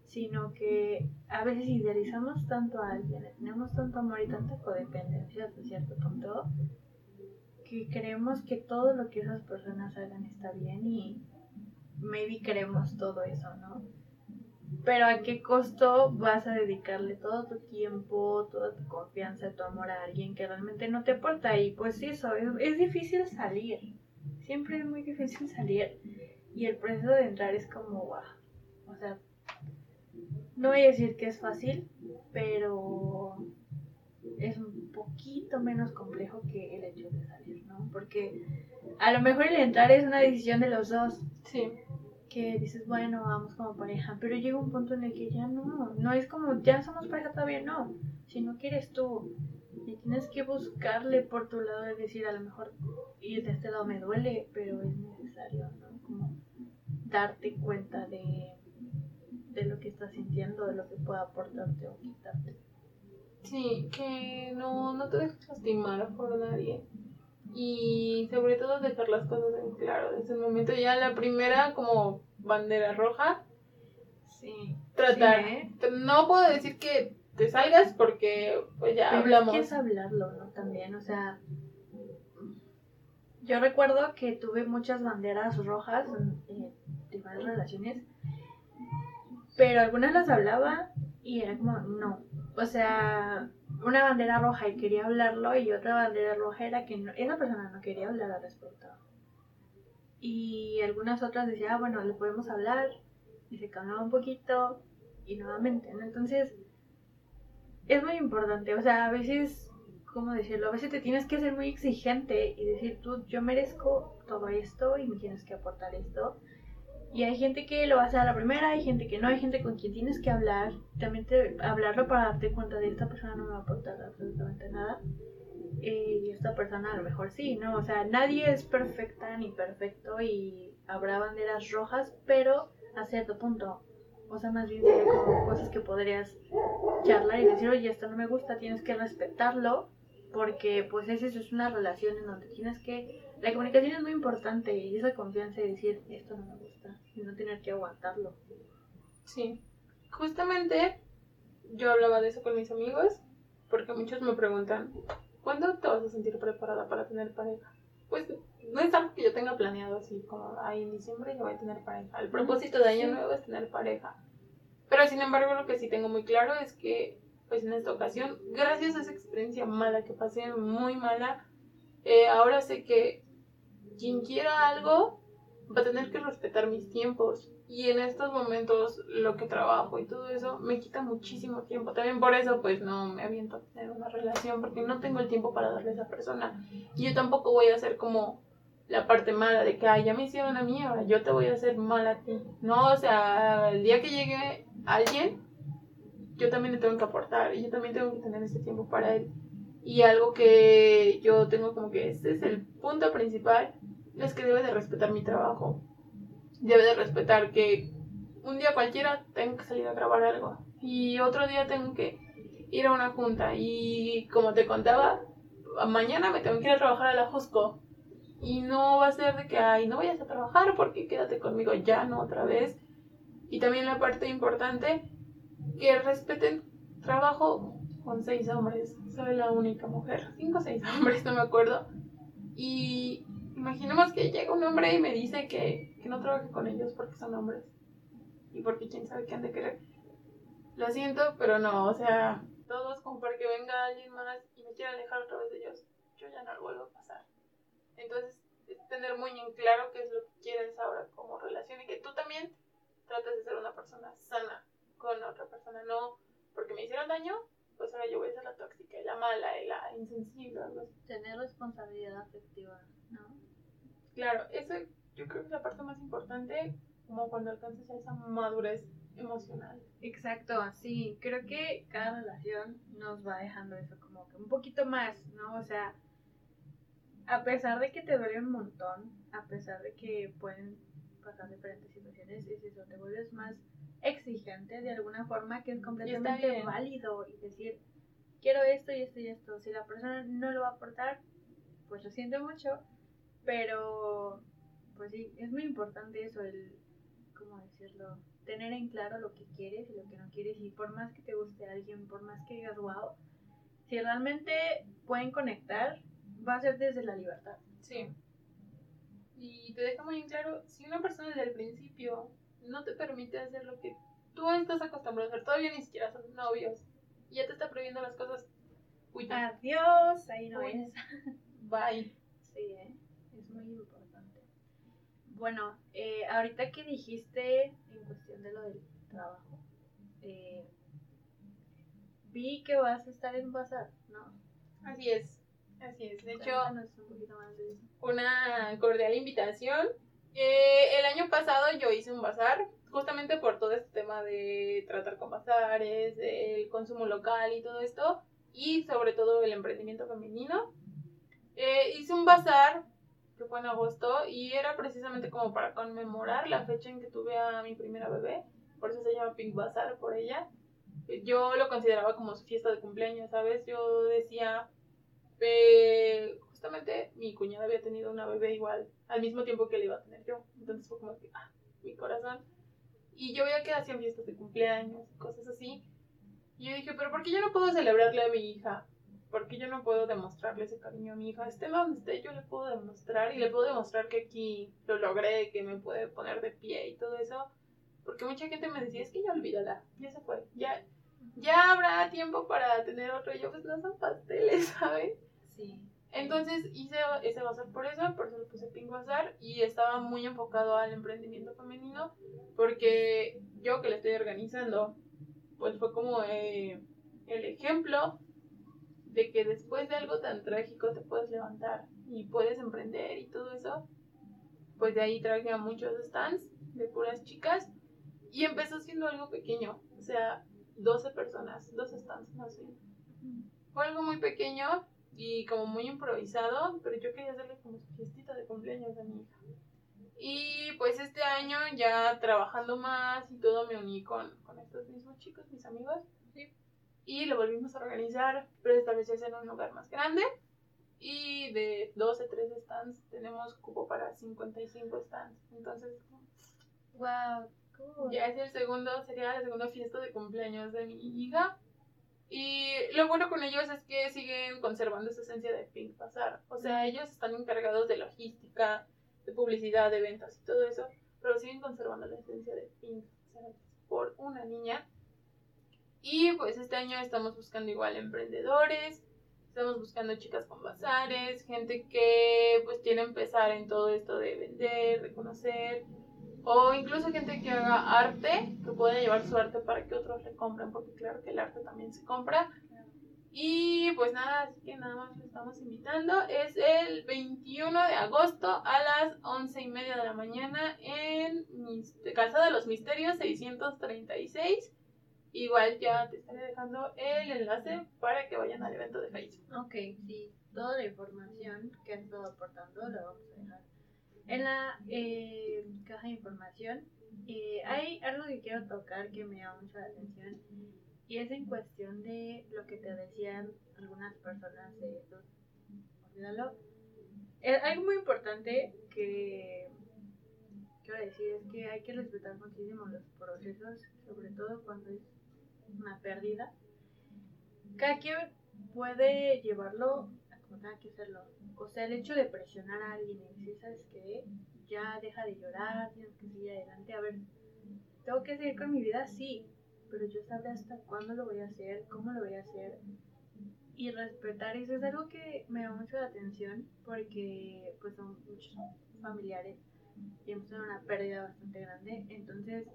sino que a veces idealizamos tanto a alguien, tenemos tanto amor y tanta codependencia hasta cierto punto, que creemos que todo lo que esas personas hagan está bien y maybe queremos todo eso, ¿no? Pero a qué costo vas a dedicarle todo tu tiempo, toda tu confianza, tu amor a alguien que realmente no te aporta? Y pues eso, es, es difícil salir. Siempre es muy difícil salir. Y el proceso de entrar es como, wow. O sea, no voy a decir que es fácil, pero es un poquito menos complejo que el hecho de salir, ¿no? Porque a lo mejor el entrar es una decisión de los dos. Sí. Que dices, bueno, vamos como pareja, pero llega un punto en el que ya no, no es como, ya somos pareja todavía, no. Si no quieres tú, y tienes que buscarle por tu lado, es decir, a lo mejor ir de este lado me duele, pero es necesario, ¿no? Como darte cuenta de de lo que estás sintiendo, de lo que pueda aportarte o quitarte. Sí, que no, no te dejes lastimar por nadie. Y sobre todo dejar las cosas en claro. Desde el momento ya la primera como bandera roja. Sí. Tratar. ¿eh? No puedo decir que te salgas porque pues ya Pero hablamos. Es, que es hablarlo, ¿no? También, o sea. Yo recuerdo que tuve muchas banderas rojas en, en diferentes relaciones, pero algunas las hablaba y era como, no. O sea, una bandera roja y quería hablarlo y otra bandera roja era que no- esa persona no quería hablar al respecto. Y algunas otras decían, ah, bueno, le podemos hablar y se calmaba un poquito y nuevamente, ¿no? Entonces, es muy importante, o sea, a veces, ¿cómo decirlo? A veces te tienes que ser muy exigente y decir, tú, yo merezco todo esto y me tienes que aportar esto. Y hay gente que lo va a hacer a la primera, hay gente que no, hay gente con quien tienes que hablar. También te, hablarlo para darte cuenta de esta persona no me va a aportar absolutamente nada. eh, Y esta persona a lo mejor sí, ¿no? O sea, nadie es perfecta ni perfecto y habrá banderas rojas, pero a cierto punto. O sea, más bien sería como cosas que podrías charlar y decir, oye, esto no me gusta, tienes que respetarlo, porque pues esa es una relación en donde tienes que... La comunicación es muy importante y esa confianza de decir, esto no me gusta, y no tener que aguantarlo. Sí. Justamente yo hablaba de eso con mis amigos porque muchos me preguntan, ¿cuándo te vas a sentir preparada para tener pareja? Pues no es algo que yo tenga planeado así como, ay, en diciembre yo voy a tener pareja. El propósito de año nuevo es tener pareja. Pero sin embargo lo que sí tengo muy claro es que pues en esta ocasión, gracias a esa experiencia mala que pasé, muy mala, eh, ahora sé que quien quiera algo va a tener que respetar mis tiempos. Y en estos momentos lo que trabajo y todo eso me quita muchísimo tiempo. También por eso pues no me aviento a tener una relación porque no tengo el tiempo para darle a esa persona. Y yo tampoco voy a hacer como la parte mala de que, ay, ya me hicieron a mí, ahora yo te voy a hacer mal a ti. No, o sea, el día que llegue alguien, yo también le tengo que aportar y yo también tengo que tener ese tiempo para él. Y algo que yo tengo como que este es el punto principal, es que debe de respetar mi trabajo. Debe de respetar que un día cualquiera tengo que salir a grabar algo y otro día tengo que ir a una junta y como te contaba, mañana me tengo que ir a trabajar a la Jusco y no va a ser de que, ay, no vayas a trabajar porque quédate conmigo ya, no otra vez. Y también la parte importante, que respeten trabajo con seis hombres. Soy la única mujer. Cinco o seis hombres, no me acuerdo. Y imaginemos que llega un hombre y me dice que, que no trabaje con ellos porque son hombres. Y porque quién sabe qué han de querer. Lo siento, pero no, o sea, todos como para que venga alguien más y me quiera alejar otra vez de ellos. Yo ya no lo vuelvo a pasar. Entonces, es tener muy en claro qué es lo que quieres ahora como relación y que tú también trates de ser una persona sana con otra persona, no porque me hicieron daño, pues ahora yo voy a ser la tóxica, la mala, la insensible. Tener responsabilidad afectiva, ¿no? Claro, eso yo creo que es la parte más importante, como cuando alcances a esa madurez emocional. Exacto, sí, creo que cada relación nos va dejando eso como que un poquito más, ¿no? O sea, a pesar de que te duele un montón, a pesar de que pueden pasar diferentes situaciones, es eso, te vuelves más exigente de alguna forma que es completamente válido y decir, quiero esto y esto y esto. Si la persona no lo va a aportar, pues lo siento mucho, pero pues sí, es muy importante eso, el, ¿cómo decirlo? Tener en claro lo que quieres y lo que no quieres y por más que te guste a alguien, por más que digas, wow, si realmente pueden conectar, va a ser desde la libertad. Sí. Y te deja muy en claro, si una persona desde el principio no te permite hacer lo que tú estás acostumbrado a hacer, todavía ni siquiera son novios, y ya te está prohibiendo las cosas, uy, Adiós, ahí no Uy. es. *laughs* bye. Sí, ¿eh? Bueno, eh, ahorita que dijiste en cuestión de lo del trabajo, eh, vi que vas a estar en Bazar, ¿no? Así es, así es. De hecho, Cuéntanos un poquito más de eso. una cordial invitación. Eh, el año pasado yo hice un bazar, justamente por todo este tema de tratar con bazares, el consumo local y todo esto, y sobre todo el emprendimiento femenino. Eh, hice un bazar que fue en agosto y era precisamente como para conmemorar la fecha en que tuve a mi primera bebé, por eso se llama Pink Bazar por ella. Yo lo consideraba como su fiesta de cumpleaños, ¿sabes? Yo decía, eh, justamente mi cuñada había tenido una bebé igual, al mismo tiempo que la iba a tener yo. Entonces fue como que, ah, mi corazón. Y yo veía que hacían fiestas de cumpleaños, cosas así. Y yo dije, pero ¿por qué yo no puedo celebrarle a mi hija? ¿Por qué yo no puedo demostrarle ese cariño a mi hija? Esté donde esté, yo le puedo demostrar y le puedo demostrar que aquí lo logré, que me puede poner de pie y todo eso. Porque mucha gente me decía, es que ya olvídala, ya se fue, ya, ya habrá tiempo para tener otro. Y yo, pues no son pasteles, *laughs* ¿sabes? Sí. Entonces hice ese bazar por eso, por eso le puse Pink Bazar y estaba muy enfocado al emprendimiento femenino porque yo que le estoy organizando, pues fue como eh, el ejemplo de que después de algo tan trágico te puedes levantar y puedes emprender y todo eso. Pues de ahí traje a muchos stands de puras chicas y empezó siendo algo pequeño, o sea, 12 personas, 12 stands más bien. Fue algo muy pequeño y como muy improvisado, pero yo quería hacerle como su fiestita de cumpleaños a mi hija. Y pues este año ya trabajando más y todo me uní con, con estos mismos chicos, mis amigos. Y lo volvimos a organizar, pero esta vez es en un lugar más grande. Y de 12, 13 stands tenemos cupo para 55 stands. Entonces, wow, ya es el segundo, sería la segunda fiesta de cumpleaños de mi hija. Y lo bueno con ellos es que siguen conservando esa esencia de Pink Pasar. O sea, ellos están encargados de logística, de publicidad, de ventas y todo eso, pero siguen conservando la esencia de Pink Pasar por una niña. Y pues este año estamos buscando igual emprendedores, estamos buscando chicas con bazares, gente que pues quiere empezar en todo esto de vender, de conocer, o incluso gente que haga arte, que pueda llevar su arte para que otros le compren, porque claro que el arte también se compra. Y pues nada, así que nada más le estamos invitando. Es el 21 de agosto a las 11 y media de la mañana en Casa de los Misterios 636. Igual ya te estaré dejando el enlace para que vayan al evento de Facebook. Ok, sí, toda la información que has estado aportando la vamos a dejar en la eh, caja de información eh, hay algo que quiero tocar que me llama mucho la atención y es en cuestión de lo que te decían algunas personas de esto. Olvídalo. Eh, algo muy importante que quiero decir es que hay que respetar muchísimo los procesos, sobre todo cuando es una pérdida. Cada quien puede llevarlo como tenga que hacerlo. O sea, el hecho de presionar a alguien y decir, ¿sabes qué? Ya deja de llorar, tienes que seguir adelante. A ver, ¿tengo que seguir con mi vida? Sí, pero yo sabré hasta cuándo lo voy a hacer, cómo lo voy a hacer. Y respetar eso es algo que me da mucho la atención porque pues son muchos familiares y hemos tenido una pérdida bastante grande. Entonces,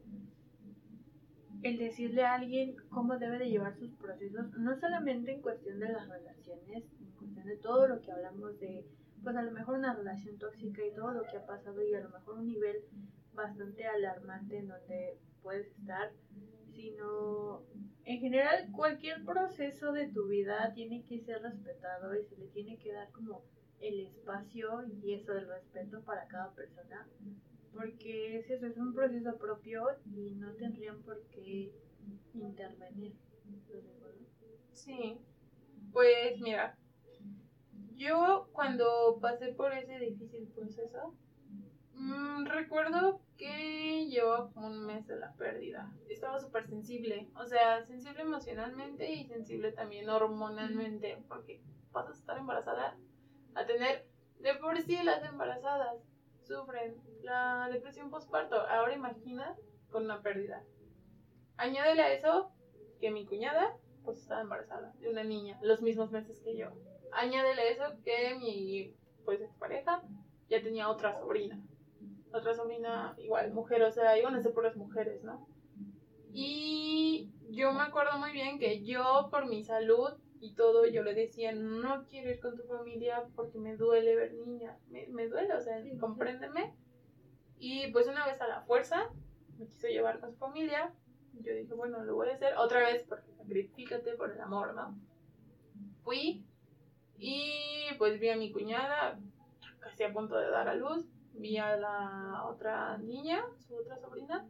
el decirle a alguien cómo debe de llevar sus procesos, no solamente en cuestión de las relaciones, en cuestión de todo lo que hablamos de, pues a lo mejor una relación tóxica y todo lo que ha pasado y a lo mejor un nivel bastante alarmante en donde puedes estar, sino en general cualquier proceso de tu vida tiene que ser respetado y se le tiene que dar como el espacio y eso del respeto para cada persona porque es eso, es un proceso propio y no tendrían por qué intervenir. Sí, pues mira, yo cuando pasé por ese difícil proceso, mmm, recuerdo que llevaba como un mes de la pérdida. Estaba súper sensible, o sea, sensible emocionalmente y sensible también hormonalmente, porque pasas a estar embarazada a tener de por sí las embarazadas sufren la depresión postparto. Ahora imagina con una pérdida. Añádele a eso que mi cuñada pues estaba embarazada de una niña, los mismos meses que yo. Añádele a eso que mi pues pareja ya tenía otra sobrina. Otra sobrina igual, mujer, o sea, iban a ser puras mujeres, ¿no? Y yo me acuerdo muy bien que yo por mi salud y todo, yo le decía, no quiero ir con tu familia porque me duele ver niñas, me, me duele, o sea, compréndeme. Y pues una vez a la fuerza me quiso llevar con su familia, yo dije, bueno, lo voy a hacer otra vez porque sacrifícate por el amor, ¿no? Fui y pues vi a mi cuñada casi a punto de dar a luz, vi a la otra niña, su otra sobrina.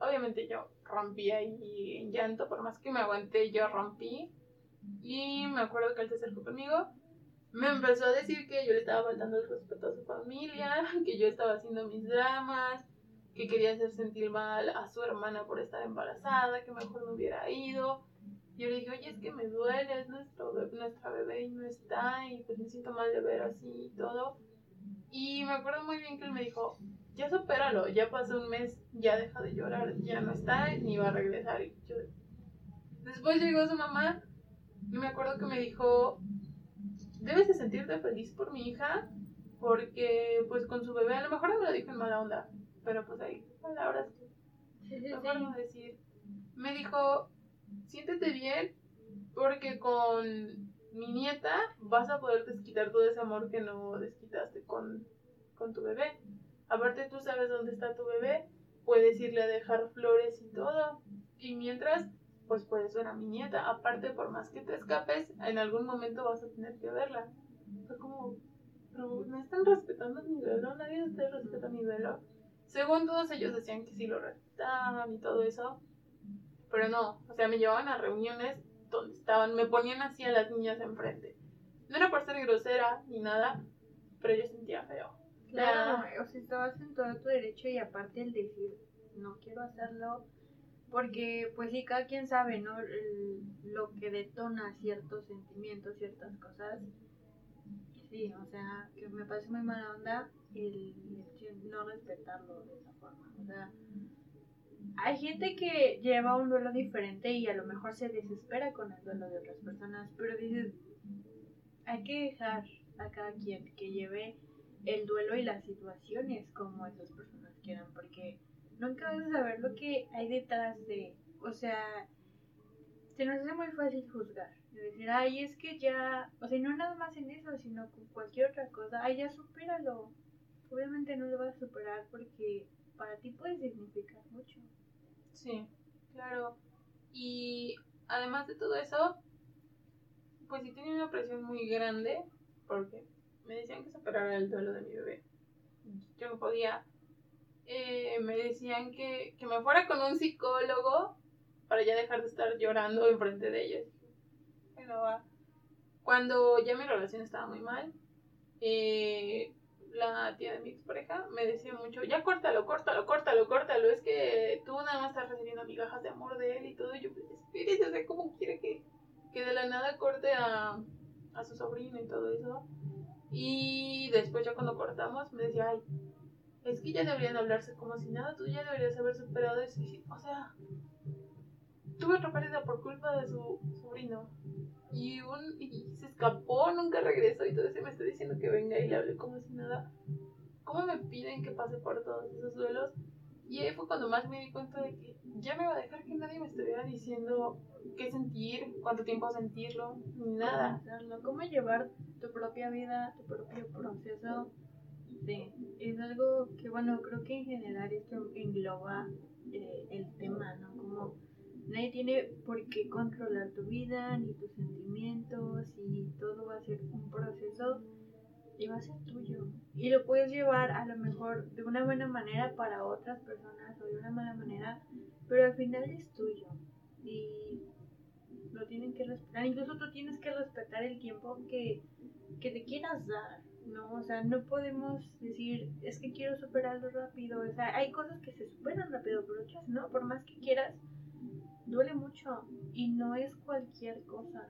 Obviamente yo rompí ahí en llanto, por más que me aguanté, yo rompí y me acuerdo que él se acercó conmigo. Me empezó a decir que yo le estaba faltando el respeto a su familia, *laughs* que yo estaba haciendo mis dramas, que quería hacer sentir mal a su hermana por estar embarazada, que mejor no hubiera ido. yo le dije, oye, es que me duele, es nuestro, nuestra bebé y no está, y pues me siento mal de ver así y todo. Y me acuerdo muy bien que él me dijo, ya supéralo, ya pasó un mes, ya deja de llorar, ya no está, ni va a regresar. Y yo... Después llegó su mamá y me acuerdo que me dijo, debes de sentirte feliz por mi hija, porque pues con su bebé, a lo mejor no me lo dijo en mala onda, pero pues hay palabras que mejor no decir. Me dijo, siéntete bien, porque con mi nieta vas a poder desquitar todo ese amor que no desquitaste con, con tu bebé. Aparte tú sabes dónde está tu bebé, puedes irle a dejar flores y todo. Y mientras, pues puedes ver a mi nieta. Aparte, por más que te escapes, en algún momento vas a tener que verla. Fue como, pero no están respetando mi velo, nadie ustedes respeta mi velo. Según todos ellos decían que sí lo respetaban y todo eso. Pero no, o sea, me llevaban a reuniones donde estaban, me ponían así a las niñas enfrente. No era por ser grosera ni nada, pero yo sentía feo. Claro, o sea, estabas en todo tu derecho y aparte el decir, no quiero hacerlo, porque pues sí, cada quien sabe, ¿no? lo que detona ciertos sentimientos, ciertas cosas. Sí, o sea, que me parece muy mala onda el, el no respetarlo de esa forma. O sea, hay gente que lleva un duelo diferente y a lo mejor se desespera con el duelo de otras personas, pero dices, hay que dejar a cada quien que lleve el duelo y las situaciones como esas personas quieran, porque nunca vas a saber lo que hay detrás de, o sea, se nos hace muy fácil juzgar, decir, ay, es que ya, o sea, no nada más en eso, sino con cualquier otra cosa, ay, ya supéralo. Obviamente no lo vas a superar porque para ti puede significar mucho. Sí, claro. Y además de todo eso, pues sí tenía una presión muy grande porque me decían que superara el duelo de mi bebé. Yo no podía. Eh, me decían que, que, me fuera con un psicólogo para ya dejar de estar llorando enfrente de ellos. Bueno, va. Cuando ya mi relación estaba muy mal, eh, la tía de mi expareja me decía mucho, ya córtalo, córtalo, córtalo, córtalo, es que tú nada más estás recibiendo migajas de amor de él y todo, y yo pues espérese, o sea, ¿cómo quiere que, que de la nada corte a, a su sobrino y todo eso? Y después ya cuando cortamos me decía, ay, es que ya deberían hablarse como si nada, tú ya deberías haber superado eso, o sea, tuve otra pérdida por culpa de su sobrino y, un, y se escapó, nunca regresó y todo eso me está diciendo que venga y le hable como si nada. ¿Cómo me piden que pase por todos esos duelos? Y ahí fue cuando más me di cuenta de que ya me iba a dejar que nadie me estuviera diciendo qué sentir, cuánto tiempo sentirlo, ni nada. Cómo llevar tu propia vida, tu propio proceso. Sí, es algo que, bueno, creo que en general esto engloba eh, el tema, ¿no? Como Nadie tiene por qué controlar tu vida, ni tus sentimientos, y todo va a ser un proceso y va a ser tuyo. Y lo puedes llevar a lo mejor de una buena manera para otras personas o de una mala manera, pero al final es tuyo. Y lo tienen que respetar. Incluso tú tienes que respetar el tiempo que, que te quieras dar. No, o sea, no podemos decir, es que quiero superarlo rápido. O sea, hay cosas que se superan rápido, pero otras no. Por más que quieras, duele mucho y no es cualquier cosa.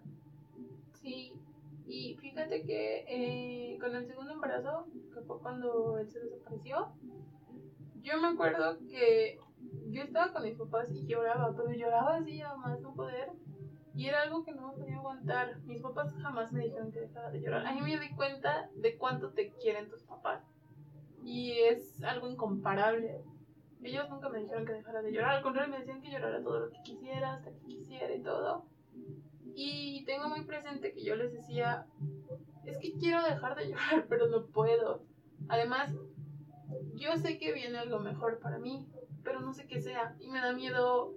Sí, y fíjate que eh, con el segundo embarazo, que fue cuando él se desapareció, yo me acuerdo que yo estaba con mis papás y lloraba, pero lloraba así a más no poder. Y era algo que no me podía aguantar. Mis papás jamás me dijeron que dejara de llorar. A mí me di cuenta de cuánto te quieren tus papás. Y es algo incomparable. Ellos nunca me dijeron que dejara de llorar, al contrario me decían que llorara todo lo que quisiera, hasta que quisiera y todo. Y tengo muy presente que yo les decía, es que quiero dejar de llorar, *laughs* pero no puedo. Además, yo sé que viene algo mejor para mí, pero no sé qué sea. Y me da miedo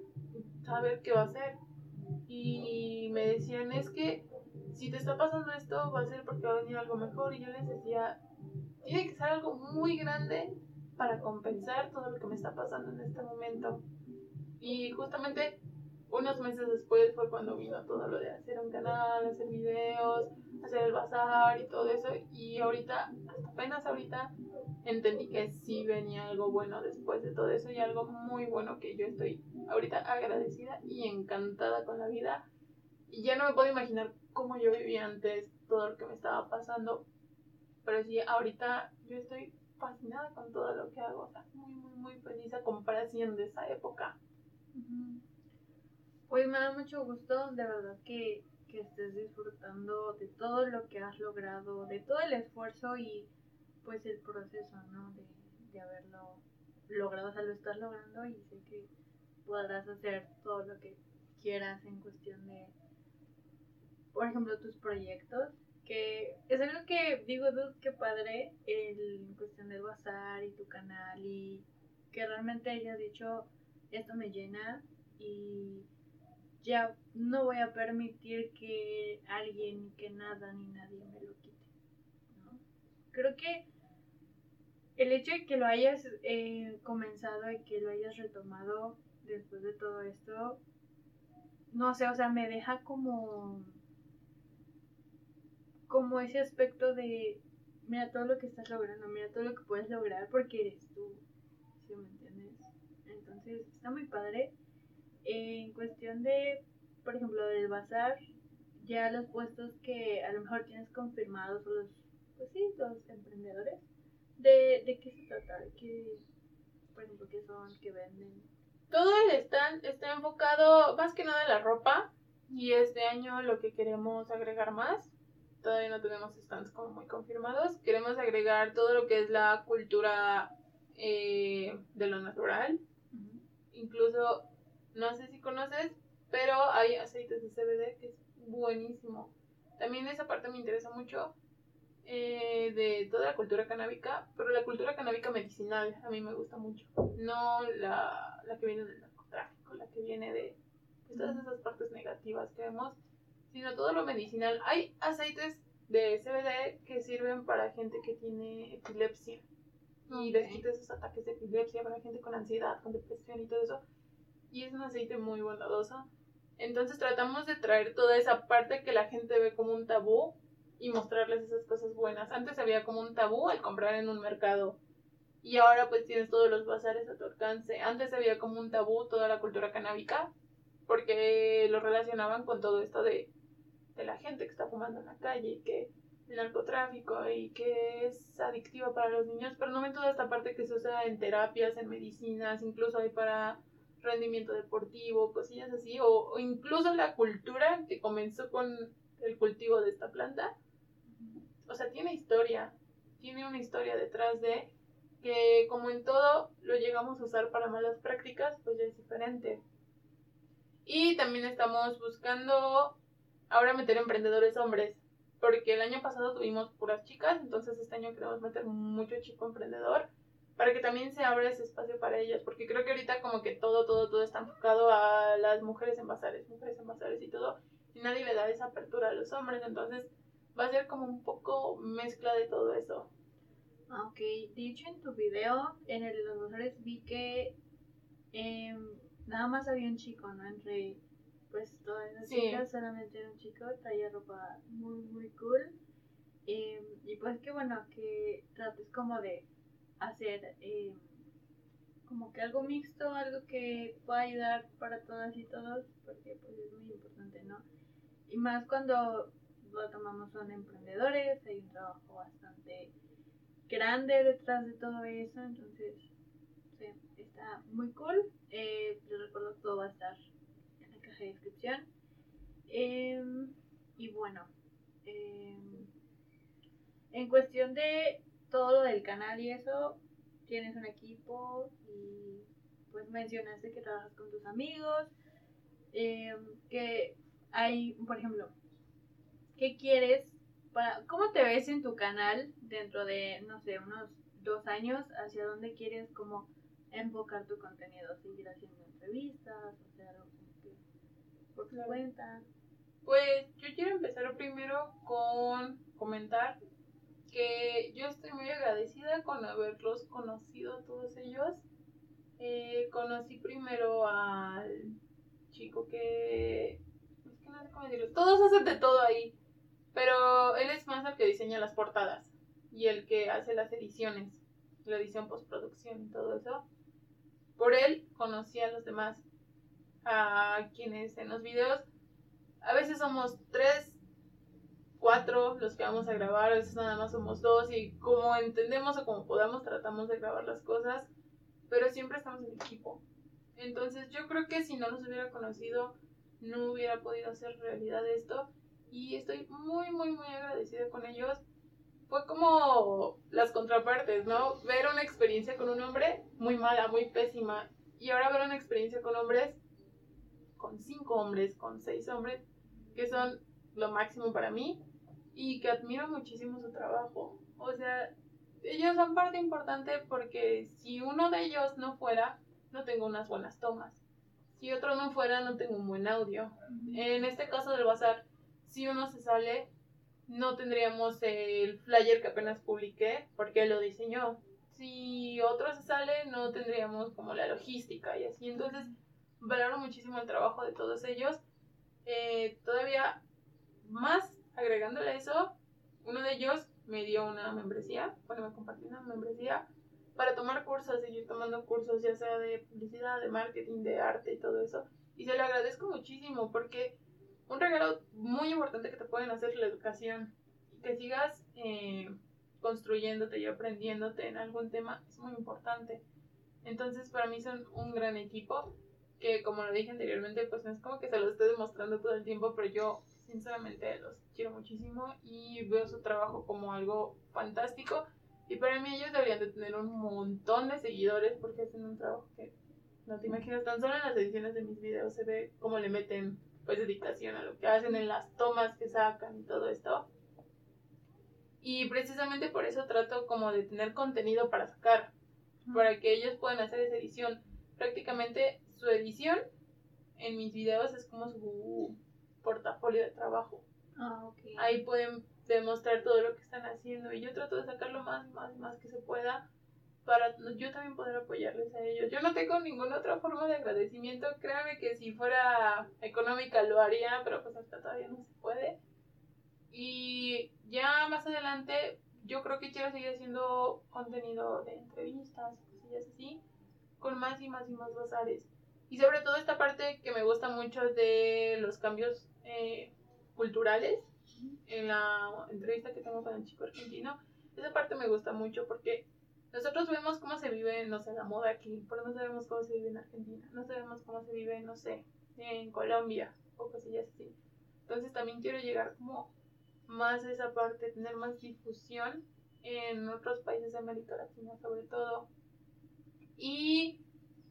saber qué va a ser. Y me decían, es que si te está pasando esto, va a ser porque va a venir algo mejor. Y yo les decía, tiene que ser algo muy grande para compensar todo lo que me está pasando en este momento. Y justamente unos meses después fue cuando vino todo lo de hacer un canal, hacer videos, hacer el bazar y todo eso. Y ahorita, hasta apenas ahorita, entendí que sí venía algo bueno después de todo eso y algo muy bueno que yo estoy ahorita agradecida y encantada con la vida. Y ya no me puedo imaginar cómo yo vivía antes, todo lo que me estaba pasando. Pero sí, ahorita yo estoy fascinada con todo lo que hago. O sea, muy, muy, muy feliz a comparación de esa época. Pues me da mucho gusto, de verdad, que, que estés disfrutando de todo lo que has logrado, de todo el esfuerzo y pues el proceso, ¿no? De, de haberlo logrado, o sea, lo estás logrando y sé que podrás hacer todo lo que quieras en cuestión de, por ejemplo, tus proyectos, que es algo que digo, Dud, que padre en cuestión del bazar y tu canal y que realmente hayas dicho, esto me llena y ya no voy a permitir que alguien, que nada ni nadie me lo quite. ¿no? Creo que el hecho de que lo hayas eh, comenzado y que lo hayas retomado después de todo esto, no sé, o sea, me deja como como ese aspecto de mira todo lo que estás logrando, mira todo lo que puedes lograr porque eres tú, ¿sí me entiendes? Entonces, está muy padre. en cuestión de, por ejemplo, del bazar, ya los puestos que a lo mejor tienes confirmados, los, pues sí, los emprendedores, ¿de, de qué se trata? ¿Qué, por ejemplo, qué son? ¿Qué venden? Todo el stand está enfocado más que nada en la ropa y este año lo que queremos agregar más, todavía no tenemos stands como muy confirmados, queremos agregar todo lo que es la cultura eh, de lo natural, incluso no sé si conoces, pero hay aceites de CBD que es buenísimo. También esa parte me interesa mucho eh, de toda la cultura canábica, pero la cultura canábica medicinal a mí me gusta mucho. No la, la que viene del narcotráfico, la que viene de pues, todas esas partes negativas que vemos, sino todo lo medicinal. Hay aceites de CBD que sirven para gente que tiene epilepsia y les quita esos ataques de epilepsia para gente con ansiedad, con depresión y todo eso. Y es un aceite muy bondadoso. Entonces tratamos de traer toda esa parte que la gente ve como un tabú y mostrarles esas cosas buenas. Antes había como un tabú al comprar en un mercado y ahora pues tienes todos los bazares a tu alcance. Antes había como un tabú toda la cultura canábica porque lo relacionaban con todo esto de, de la gente que está fumando en la calle y que el narcotráfico y que es adictiva para los niños, pero no ven toda esta parte que se usa en terapias, en medicinas, incluso hay para rendimiento deportivo, cosillas así, o, o incluso la cultura que comenzó con el cultivo de esta planta, o sea, tiene historia, tiene una historia detrás de que como en todo lo llegamos a usar para malas prácticas, pues ya es diferente. Y también estamos buscando ahora meter emprendedores hombres, porque el año pasado tuvimos puras chicas, entonces este año queremos meter mucho chico emprendedor para que también se abra ese espacio para ellas, porque creo que ahorita como que todo, todo, todo está enfocado a las mujeres en bazares, mujeres en bazares y todo, y nadie le da esa apertura a los hombres, entonces va a ser como un poco mezcla de todo eso. Ah, ok, dicho en tu video, en el de los bazares vi que em, nada más había un chico, ¿no? Entre pues todas las chicas, solamente era un chico, traía ropa muy, muy cool. Em, y pues que bueno, que trates como de hacer em, como que algo mixto, algo que pueda ayudar para todas y todos, porque pues es muy importante, ¿no? Y más cuando lo tomamos son emprendedores, hay un trabajo bastante grande detrás de todo eso, entonces está muy cool. Eh, les recuerdo que todo va a estar en la caja de descripción. Em, y bueno, em, en cuestión de todo lo del canal y eso, tienes un equipo y pues mencionaste que trabajas con tus amigos, em, que hay, por ejemplo, ¿qué quieres? Para, ¿Cómo te ves en tu canal dentro de, no sé, unos dos años? ¿Hacia dónde quieres como enfocar tu contenido? ¿Seguir haciendo entrevistas? ¿O sea, algo que por tu cuenta? Pues yo quiero empezar primero con comentar que yo estoy muy agradecida con haberlos conocido a todos ellos. Eh, conocí primero al chico que... Es que no sé cómo decirlo. Todos hacen de todo ahí. Pero él es más el que diseña las portadas. Y el que hace las ediciones. La edición postproducción y todo eso. Por él conocí a los demás. A quienes en los videos a veces somos tres, cuatro los que vamos a grabar, a veces nada más somos dos y como entendemos o como podamos tratamos de grabar las cosas, pero siempre estamos en equipo. Entonces yo creo que si no los hubiera conocido, no hubiera podido hacer realidad esto y estoy muy, muy, muy agradecida con ellos. Fue como las contrapartes, ¿no? Ver una experiencia con un hombre muy mala, muy pésima y ahora ver una experiencia con hombres, con cinco hombres, con seis hombres, que son lo máximo para mí y que admiro muchísimo su trabajo. O sea, ellos son parte importante porque si uno de ellos no fuera, no tengo unas buenas tomas. Si otro no fuera, no tengo un buen audio. En este caso del bazar, si uno se sale, no tendríamos el flyer que apenas publiqué porque él lo diseñó. Si otro se sale, no tendríamos como la logística y así. Entonces, valoro muchísimo el trabajo de todos ellos. Eh, todavía más agregándole eso, uno de ellos me dio una membresía, bueno, me compartió una membresía para tomar cursos, seguir tomando cursos, ya sea de publicidad, de marketing, de arte y todo eso. Y se lo agradezco muchísimo porque un regalo muy importante que te pueden hacer la educación. Y que sigas eh, construyéndote y aprendiéndote en algún tema es muy importante. Entonces, para mí son un gran equipo que, como lo dije anteriormente, pues no es como que se lo esté demostrando todo el tiempo, pero yo sinceramente los quiero muchísimo y veo su trabajo como algo fantástico. Y para mí ellos deberían de tener un montón de seguidores porque hacen un trabajo que no te imaginas. Tan solo en las ediciones de mis videos se ve cómo le meten pues dedicación a lo que hacen en las tomas que sacan y todo esto. Y precisamente por eso trato como de tener contenido para sacar, para que ellos puedan hacer esa edición. Prácticamente su edición en mis videos es como su portafolio de trabajo. Ah, Ahí pueden demostrar todo lo que están haciendo y yo trato de sacar lo más, más, más que se pueda para yo también poder apoyarles a ellos. Yo no tengo ninguna otra forma de agradecimiento. Créanme que si fuera económica lo haría, pero pues hasta todavía no se puede. Y ya más adelante yo creo que quiero seguir haciendo contenido de entrevistas, cosillas así, con más y más y más bazares. Y sobre todo esta parte que me gusta mucho de los cambios eh, culturales en la entrevista que tengo con el chico argentino. Esa parte me gusta mucho porque nosotros vemos cómo se vive, no sé, la moda aquí, pero no sabemos cómo se vive en Argentina, no sabemos cómo se vive, no sé, en Colombia o cosillas así. Entonces también quiero llegar como más a esa parte, tener más difusión en otros países de América Latina sobre todo. Y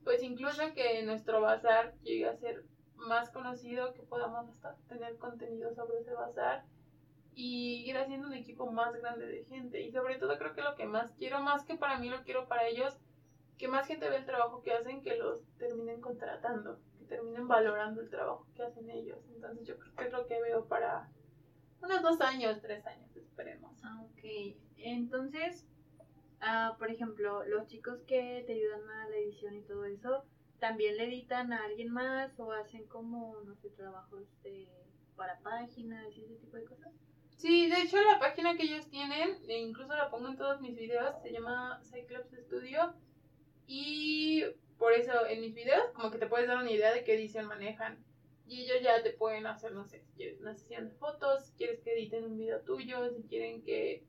pues incluso que nuestro bazar llegue a ser más conocido, que podamos hasta tener contenido sobre ese bazar y ir haciendo un equipo más grande de gente. Y sobre todo creo que lo que más quiero, más que para mí lo quiero para ellos, que más gente vea el trabajo que hacen, que los terminen contratando, que terminen valorando el trabajo que hacen ellos. Entonces yo creo que es lo que veo para unos dos años, tres años, esperemos. Ah, ok. Entonces, ah, por ejemplo, los chicos que te ayudan a la edición y todo eso, ¿también le editan a alguien más o hacen como, no sé, trabajos de, para páginas y ese tipo de cosas? Sí, de hecho la página que ellos tienen, e incluso la pongo en todos mis videos, se llama Cyclops Studio. Y por eso en mis videos como que te puedes dar una idea de qué edición manejan. Y ellos ya te pueden hacer, no sé, si quieres una sesión de fotos, si quieres que editen un video tuyo, si quieren que,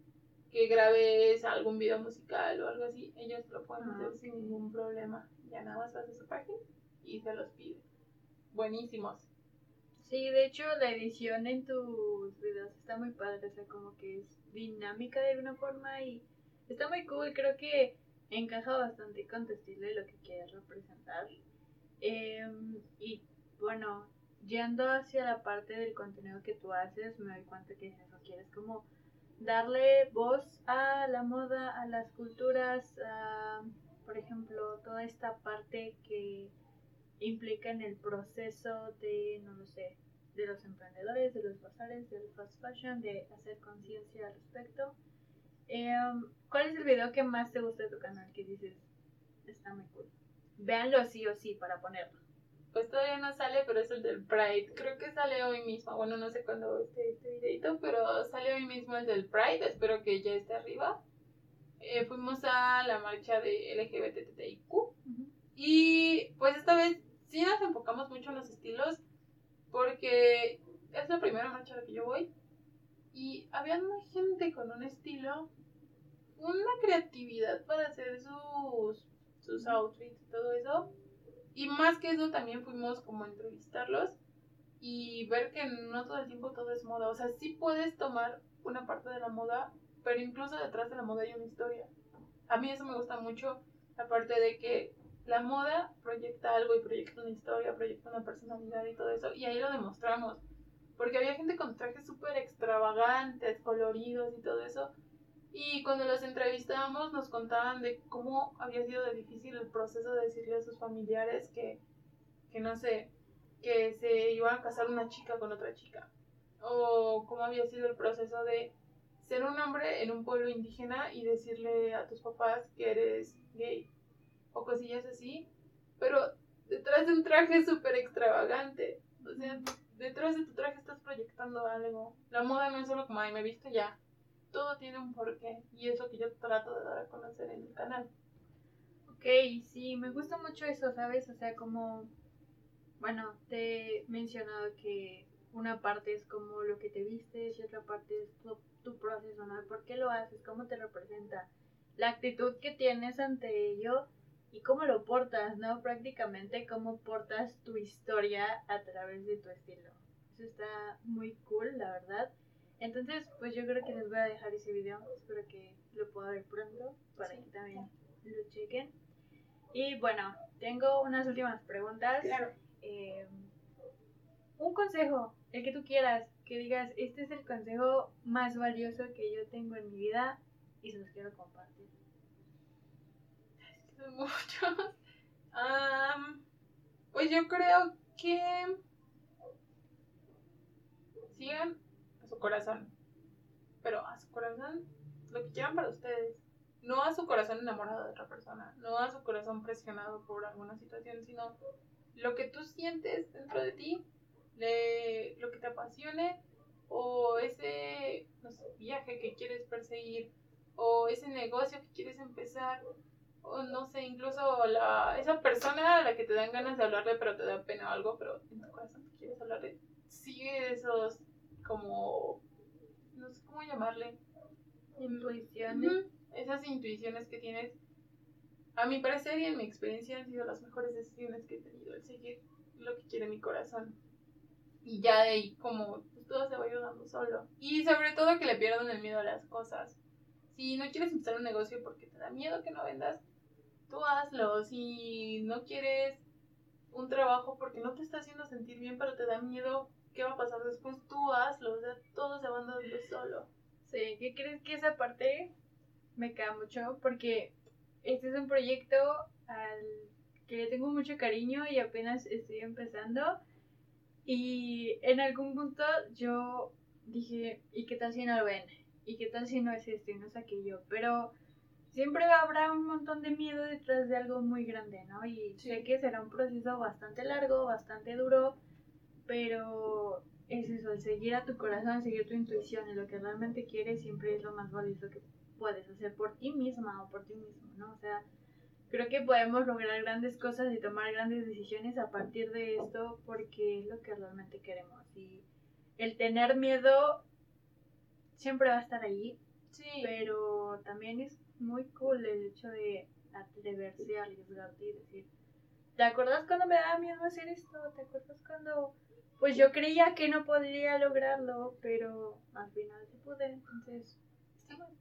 que grabes algún video musical o algo así, ellos lo pueden hacer sin ningún problema. Ya nada más vas a su página y se los pide. Buenísimos. Sí, de hecho la edición en tus videos está muy padre, o sea, como que es dinámica de alguna forma y está muy cool, creo que encaja bastante con tu estilo y lo que quieres representar. Em, y bueno, yendo hacia la parte del contenido que tú haces, me doy cuenta que eso quieres como darle voz a la moda, a las culturas, a, por ejemplo, toda esta parte que implica en el proceso de, no lo sé, de los emprendedores, de los bazares, del fast fashion, de hacer conciencia al respecto. Em, ¿Cuál es el video que más te gusta de tu canal? Que dices, está muy cool. Véanlo sí o sí para ponerlo. Pues todavía no sale, pero es el del Pride. Creo que sale hoy mismo. Bueno, no sé cuándo esté este videito, pero sale hoy mismo el del Pride. Espero que ya esté arriba. Eh, fuimos a la marcha de LGBTTIQ. Y pues esta vez sí nos enfocamos mucho en los estilos porque es la primera marcha a la que yo voy. Y había una gente con un estilo, una creatividad para hacer sus, sus outfits y todo eso. Y más que eso, también fuimos como a entrevistarlos y ver que no todo el tiempo todo es moda. O sea, sí puedes tomar una parte de la moda, pero incluso detrás de la moda hay una historia. A mí eso me gusta mucho, aparte de que la moda proyecta algo y proyecta una historia, proyecta una personalidad y todo eso, y ahí lo demostramos. Porque había gente con trajes súper extravagantes, coloridos y todo eso. Y cuando los entrevistábamos nos contaban de cómo había sido de difícil el proceso de decirle a sus familiares que, que no sé, que se iba a casar una chica con otra chica. O cómo había sido el proceso de ser un hombre en un pueblo indígena y decirle a tus papás que eres gay. O cosillas así. Pero detrás de un traje súper extravagante. O sea, detrás de tu traje estás proyectando algo. La moda no es solo como, ay, me viste ya. Todo tiene un porqué. Y eso que yo trato de dar a conocer en el canal. Ok, sí, me gusta mucho eso, ¿sabes? O sea, como bueno, te he mencionado que una parte es como lo que te vistes y otra parte es tu, proceso, ¿no? ¿Por qué lo haces? ¿Cómo te representa? La actitud que tienes ante ello y cómo lo portas, ¿no? Prácticamente cómo portas tu historia a través de tu estilo. Eso está muy cool, la verdad. Entonces, pues yo creo que les voy a dejar ese video. Espero que lo pueda ver pronto para que también lo chequen. Y bueno, tengo unas últimas preguntas. Claro. Eh, un consejo, el que tú quieras, que digas, este es el consejo más valioso que yo tengo en mi vida y se los quiero compartir. Muchos. *laughs* pues yo creo que sigan a su corazón, pero a su corazón lo que quieran para ustedes. No a su corazón enamorado de otra persona, no a su corazón presionado por alguna situación, sino lo que tú sientes dentro de ti, lo que te apasione o ese viaje que quieres perseguir o ese negocio que quieres empezar o no sé, incluso la, esa persona a la que te dan ganas de hablarle pero te da pena o algo, pero en tu corazón quieres hablarle, sigue esos como, no sé cómo llamarle, intuiciones. Esas intuiciones que tienes a mi parecer y en mi experiencia han sido las mejores decisiones que he tenido, el seguir lo que quiere mi corazón. Y ya de ahí como pues, todo se va ayudando solo. Y sobre todo que le pierdan el miedo a las cosas. Si no quieres empezar un negocio porque te da miedo que no vendas, tú hazlo. Si no quieres un trabajo porque no te está haciendo sentir bien, pero te da miedo qué va a pasar después, tú hazlo. O sea, todo se va dando solo. Sí, ¿qué crees que esa parte me queda mucho? Porque este es un proyecto al que le tengo mucho cariño y apenas estoy empezando. Y en algún punto yo dije, ¿y qué tal si no lo ven? ¿Y qué tal si no es esto y no es aquello? Pero siempre habrá un montón de miedo detrás de algo muy grande, ¿no? Y sé que será un proceso bastante largo, bastante duro, pero es eso, el seguir a tu corazón, seguir tu intuición y lo que realmente quieres siempre es lo más valioso que puedes hacer por ti misma o por ti mismo, ¿no? O sea, creo que podemos lograr grandes cosas y tomar grandes decisiones a partir de esto porque es lo que realmente queremos. Y el tener miedo siempre va a estar ahí, sí. pero también es muy cool el hecho de atreverse a arriesgarte y decir, ¿te acuerdas cuando me daba miedo hacer esto? ¿Te acuerdas cuando pues yo creía que no podría lograrlo, pero al final se pude, entonces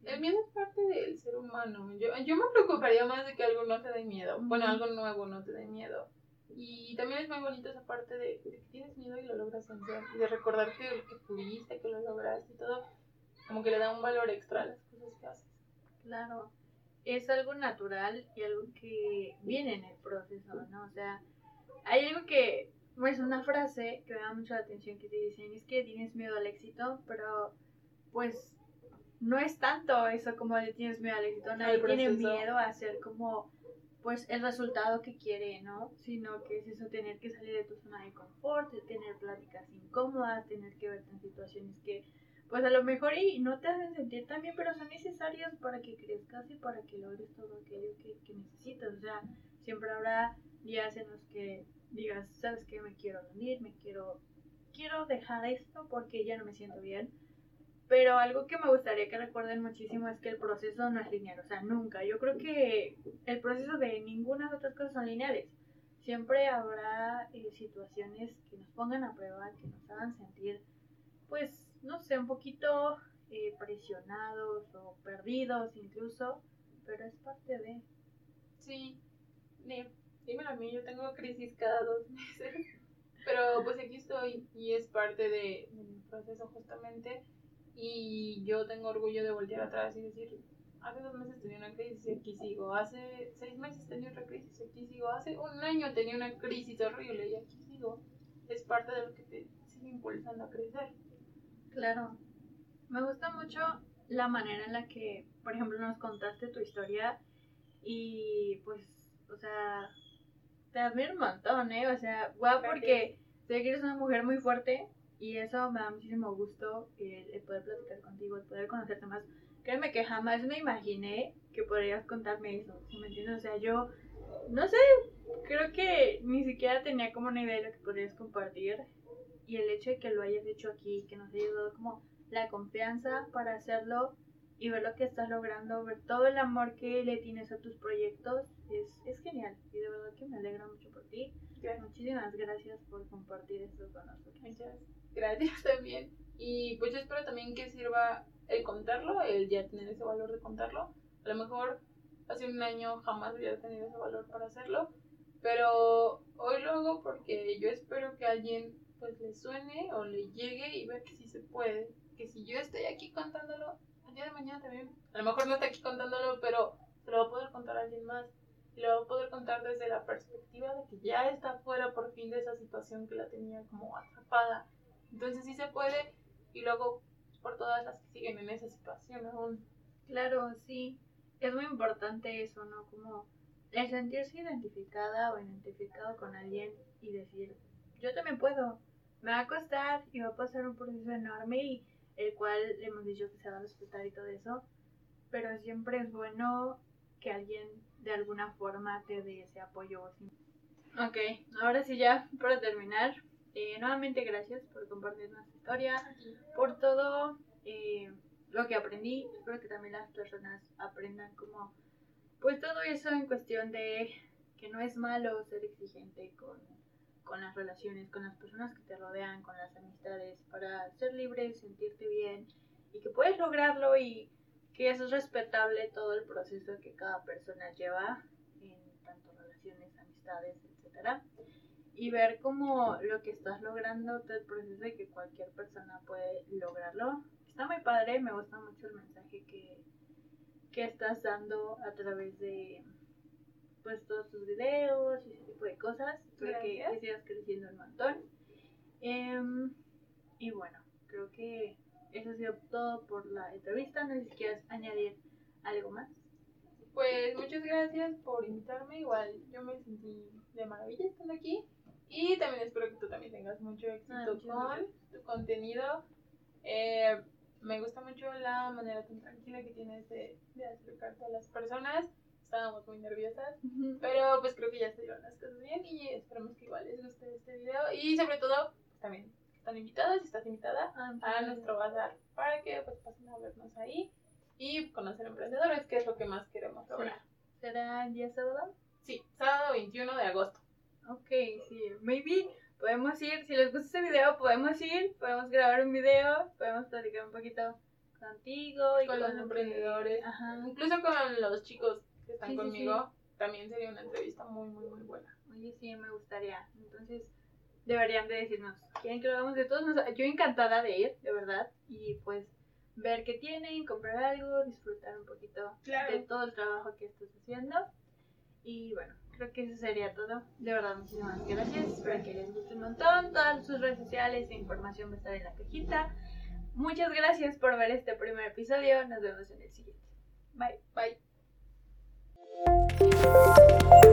el miedo es parte del ser humano. Yo, yo me preocuparía más de que algo no te dé miedo. Bueno, algo nuevo no te dé miedo. Y también es muy bonito esa parte de, que tienes miedo y lo logras vencer. Y de recordar que, que pudiste, que lo lograste y todo. Como que le da un valor extra a las cosas que haces. Claro. Es algo natural y algo que viene en el proceso, ¿no? O sea, hay algo que, pues una frase que me da mucho la atención que te dicen, es que tienes miedo al éxito, pero pues no es tanto eso como le tienes miedo al éxito, nadie tiene miedo a hacer como pues el resultado que quiere, ¿no? Sino que es eso, tener que salir de tu zona de confort, tener pláticas incómodas, tener que verte en situaciones que pues a lo mejor y no te hacen sentir tan bien, pero son necesarias para que crezcas y para que logres todo aquello que, que necesitas. O sea, siempre habrá días en los que digas, sabes que me quiero rendir, me quiero quiero dejar esto porque ya no me siento bien. Pero algo que me gustaría que recuerden muchísimo es que el proceso no es lineal, o sea, nunca. Yo creo que el proceso de ninguna de otras cosas son lineales. Siempre habrá eh, situaciones que nos pongan a prueba, que nos hagan sentir, pues, no sé, un poquito eh, presionados o perdidos incluso, pero es parte de... Sí, dímelo a mí, yo tengo crisis cada dos meses, *laughs* pero pues aquí estoy y es parte de, mi proceso justamente. Y yo tengo orgullo de voltear atrás y decir, hace dos meses tenía una crisis y aquí sigo, hace seis meses tenía otra crisis y aquí sigo, hace un año tenía una crisis horrible y aquí sigo. Es parte de lo que te sigue impulsando a crecer. Claro. Me gusta mucho la manera en la que, por ejemplo, nos contaste tu historia y pues, o sea, te admiro un montón, ¿eh? O sea, guau, porque sé que eres una mujer muy fuerte y eso me da muchísimo gusto el, poder platicar contigo, el poder conocerte más. Créeme que jamás me imaginé que podrías contarme eso, ¿sí me entiendes? O sea, yo, no sé, creo que ni siquiera tenía como una idea de lo que podrías compartir y el hecho de que lo hayas hecho aquí, que nos haya dado como la confianza para hacerlo y ver lo que estás logrando, ver todo el amor que le tienes a tus proyectos, es, es genial. Y de verdad que me alegra mucho por ti. Muchísimas gracias por compartir esto con nosotros. Muchas gracias también. Y pues yo espero también que sirva el contarlo, el ya tener ese valor de contarlo. A lo mejor hace un año jamás hubiera tenido ese valor para hacerlo, pero hoy lo hago porque yo espero que alguien pues le suene o le llegue y vea que sí se puede. Que si yo estoy aquí contándolo, el día de mañana también, a lo mejor no está aquí contándolo, pero se lo va a poder contar a alguien más. Lo va a poder contar desde la perspectiva de que ya está fuera por fin de esa situación que la tenía como atrapada. Entonces sí se puede y luego por todas las que siguen en esa situación aún. Claro, sí. Es muy importante eso, ¿no? Como el sentirse identificada o identificado con alguien y decir, yo también puedo. Me va a costar y va a pasar un proceso enorme y el cual hemos dicho que se va a respetar y todo eso, pero siempre es bueno que alguien de alguna forma te dé ese apoyo. Ok, ahora sí ya, para terminar, eh, nuevamente gracias por compartir nuestra historia, por todo eh, lo que aprendí. Espero que también las personas aprendan como, pues todo eso en cuestión de que no es malo ser exigente con con las relaciones, con las personas que te rodean, con las amistades, para ser libre, sentirte bien y que puedes lograrlo y que eso es respetable todo el proceso que cada persona lleva en tanto relaciones, amistades, etcétera y ver cómo lo que estás logrando, todo el proceso de que cualquier persona puede lograrlo. Está muy padre, me gusta mucho el mensaje que, que estás dando a través de pues todos tus videos y ese tipo de cosas. Espero que, sigas creciendo un montón. Em, y bueno, creo que eso ha sido todo por la entrevista. No sé si quieres añadir algo más. Pues muchas gracias por invitarme. Igual yo me sentí de maravilla estando aquí. Y también espero que tú también tengas mucho éxito ah, con tu contenido. Eh, me gusta mucho la manera tan tranquila que tienes de, de acercarte a las personas estábamos muy nerviosas, pero pues creo que ya se dieron las cosas bien y esperamos que igual les guste este video y sobre todo pues, también están invitados, si estás invitada ah, a nuestro bazar para que pues pasen a vernos ahí y conocer emprendedores, que es lo que más queremos lograr. ¿Será el día sábado? Sí, sábado 21 de agosto. Ok, sí, maybe podemos ir, si les gusta este video, podemos ir, podemos grabar un video, podemos platicar un poquito contigo y con, los emprendedores, incluso con los chicos que están conmigo, también sería una entrevista muy, muy, muy buena. Oye, sí, me gustaría. Entonces, deberían de decirnos, ¿quieren que lo hagamos de todos? Yo encantada de ir, de verdad, y pues ver qué tienen, comprar algo, disfrutar un poquito de todo el trabajo que estás haciendo. Y bueno, creo que eso sería todo. De verdad, muchísimas gracias. Espero que les guste un montón. Todas sus redes sociales e información va a estar en la cajita. Muchas gracias por ver este primer episodio. Nos vemos en el siguiente. Bye. Bye. Música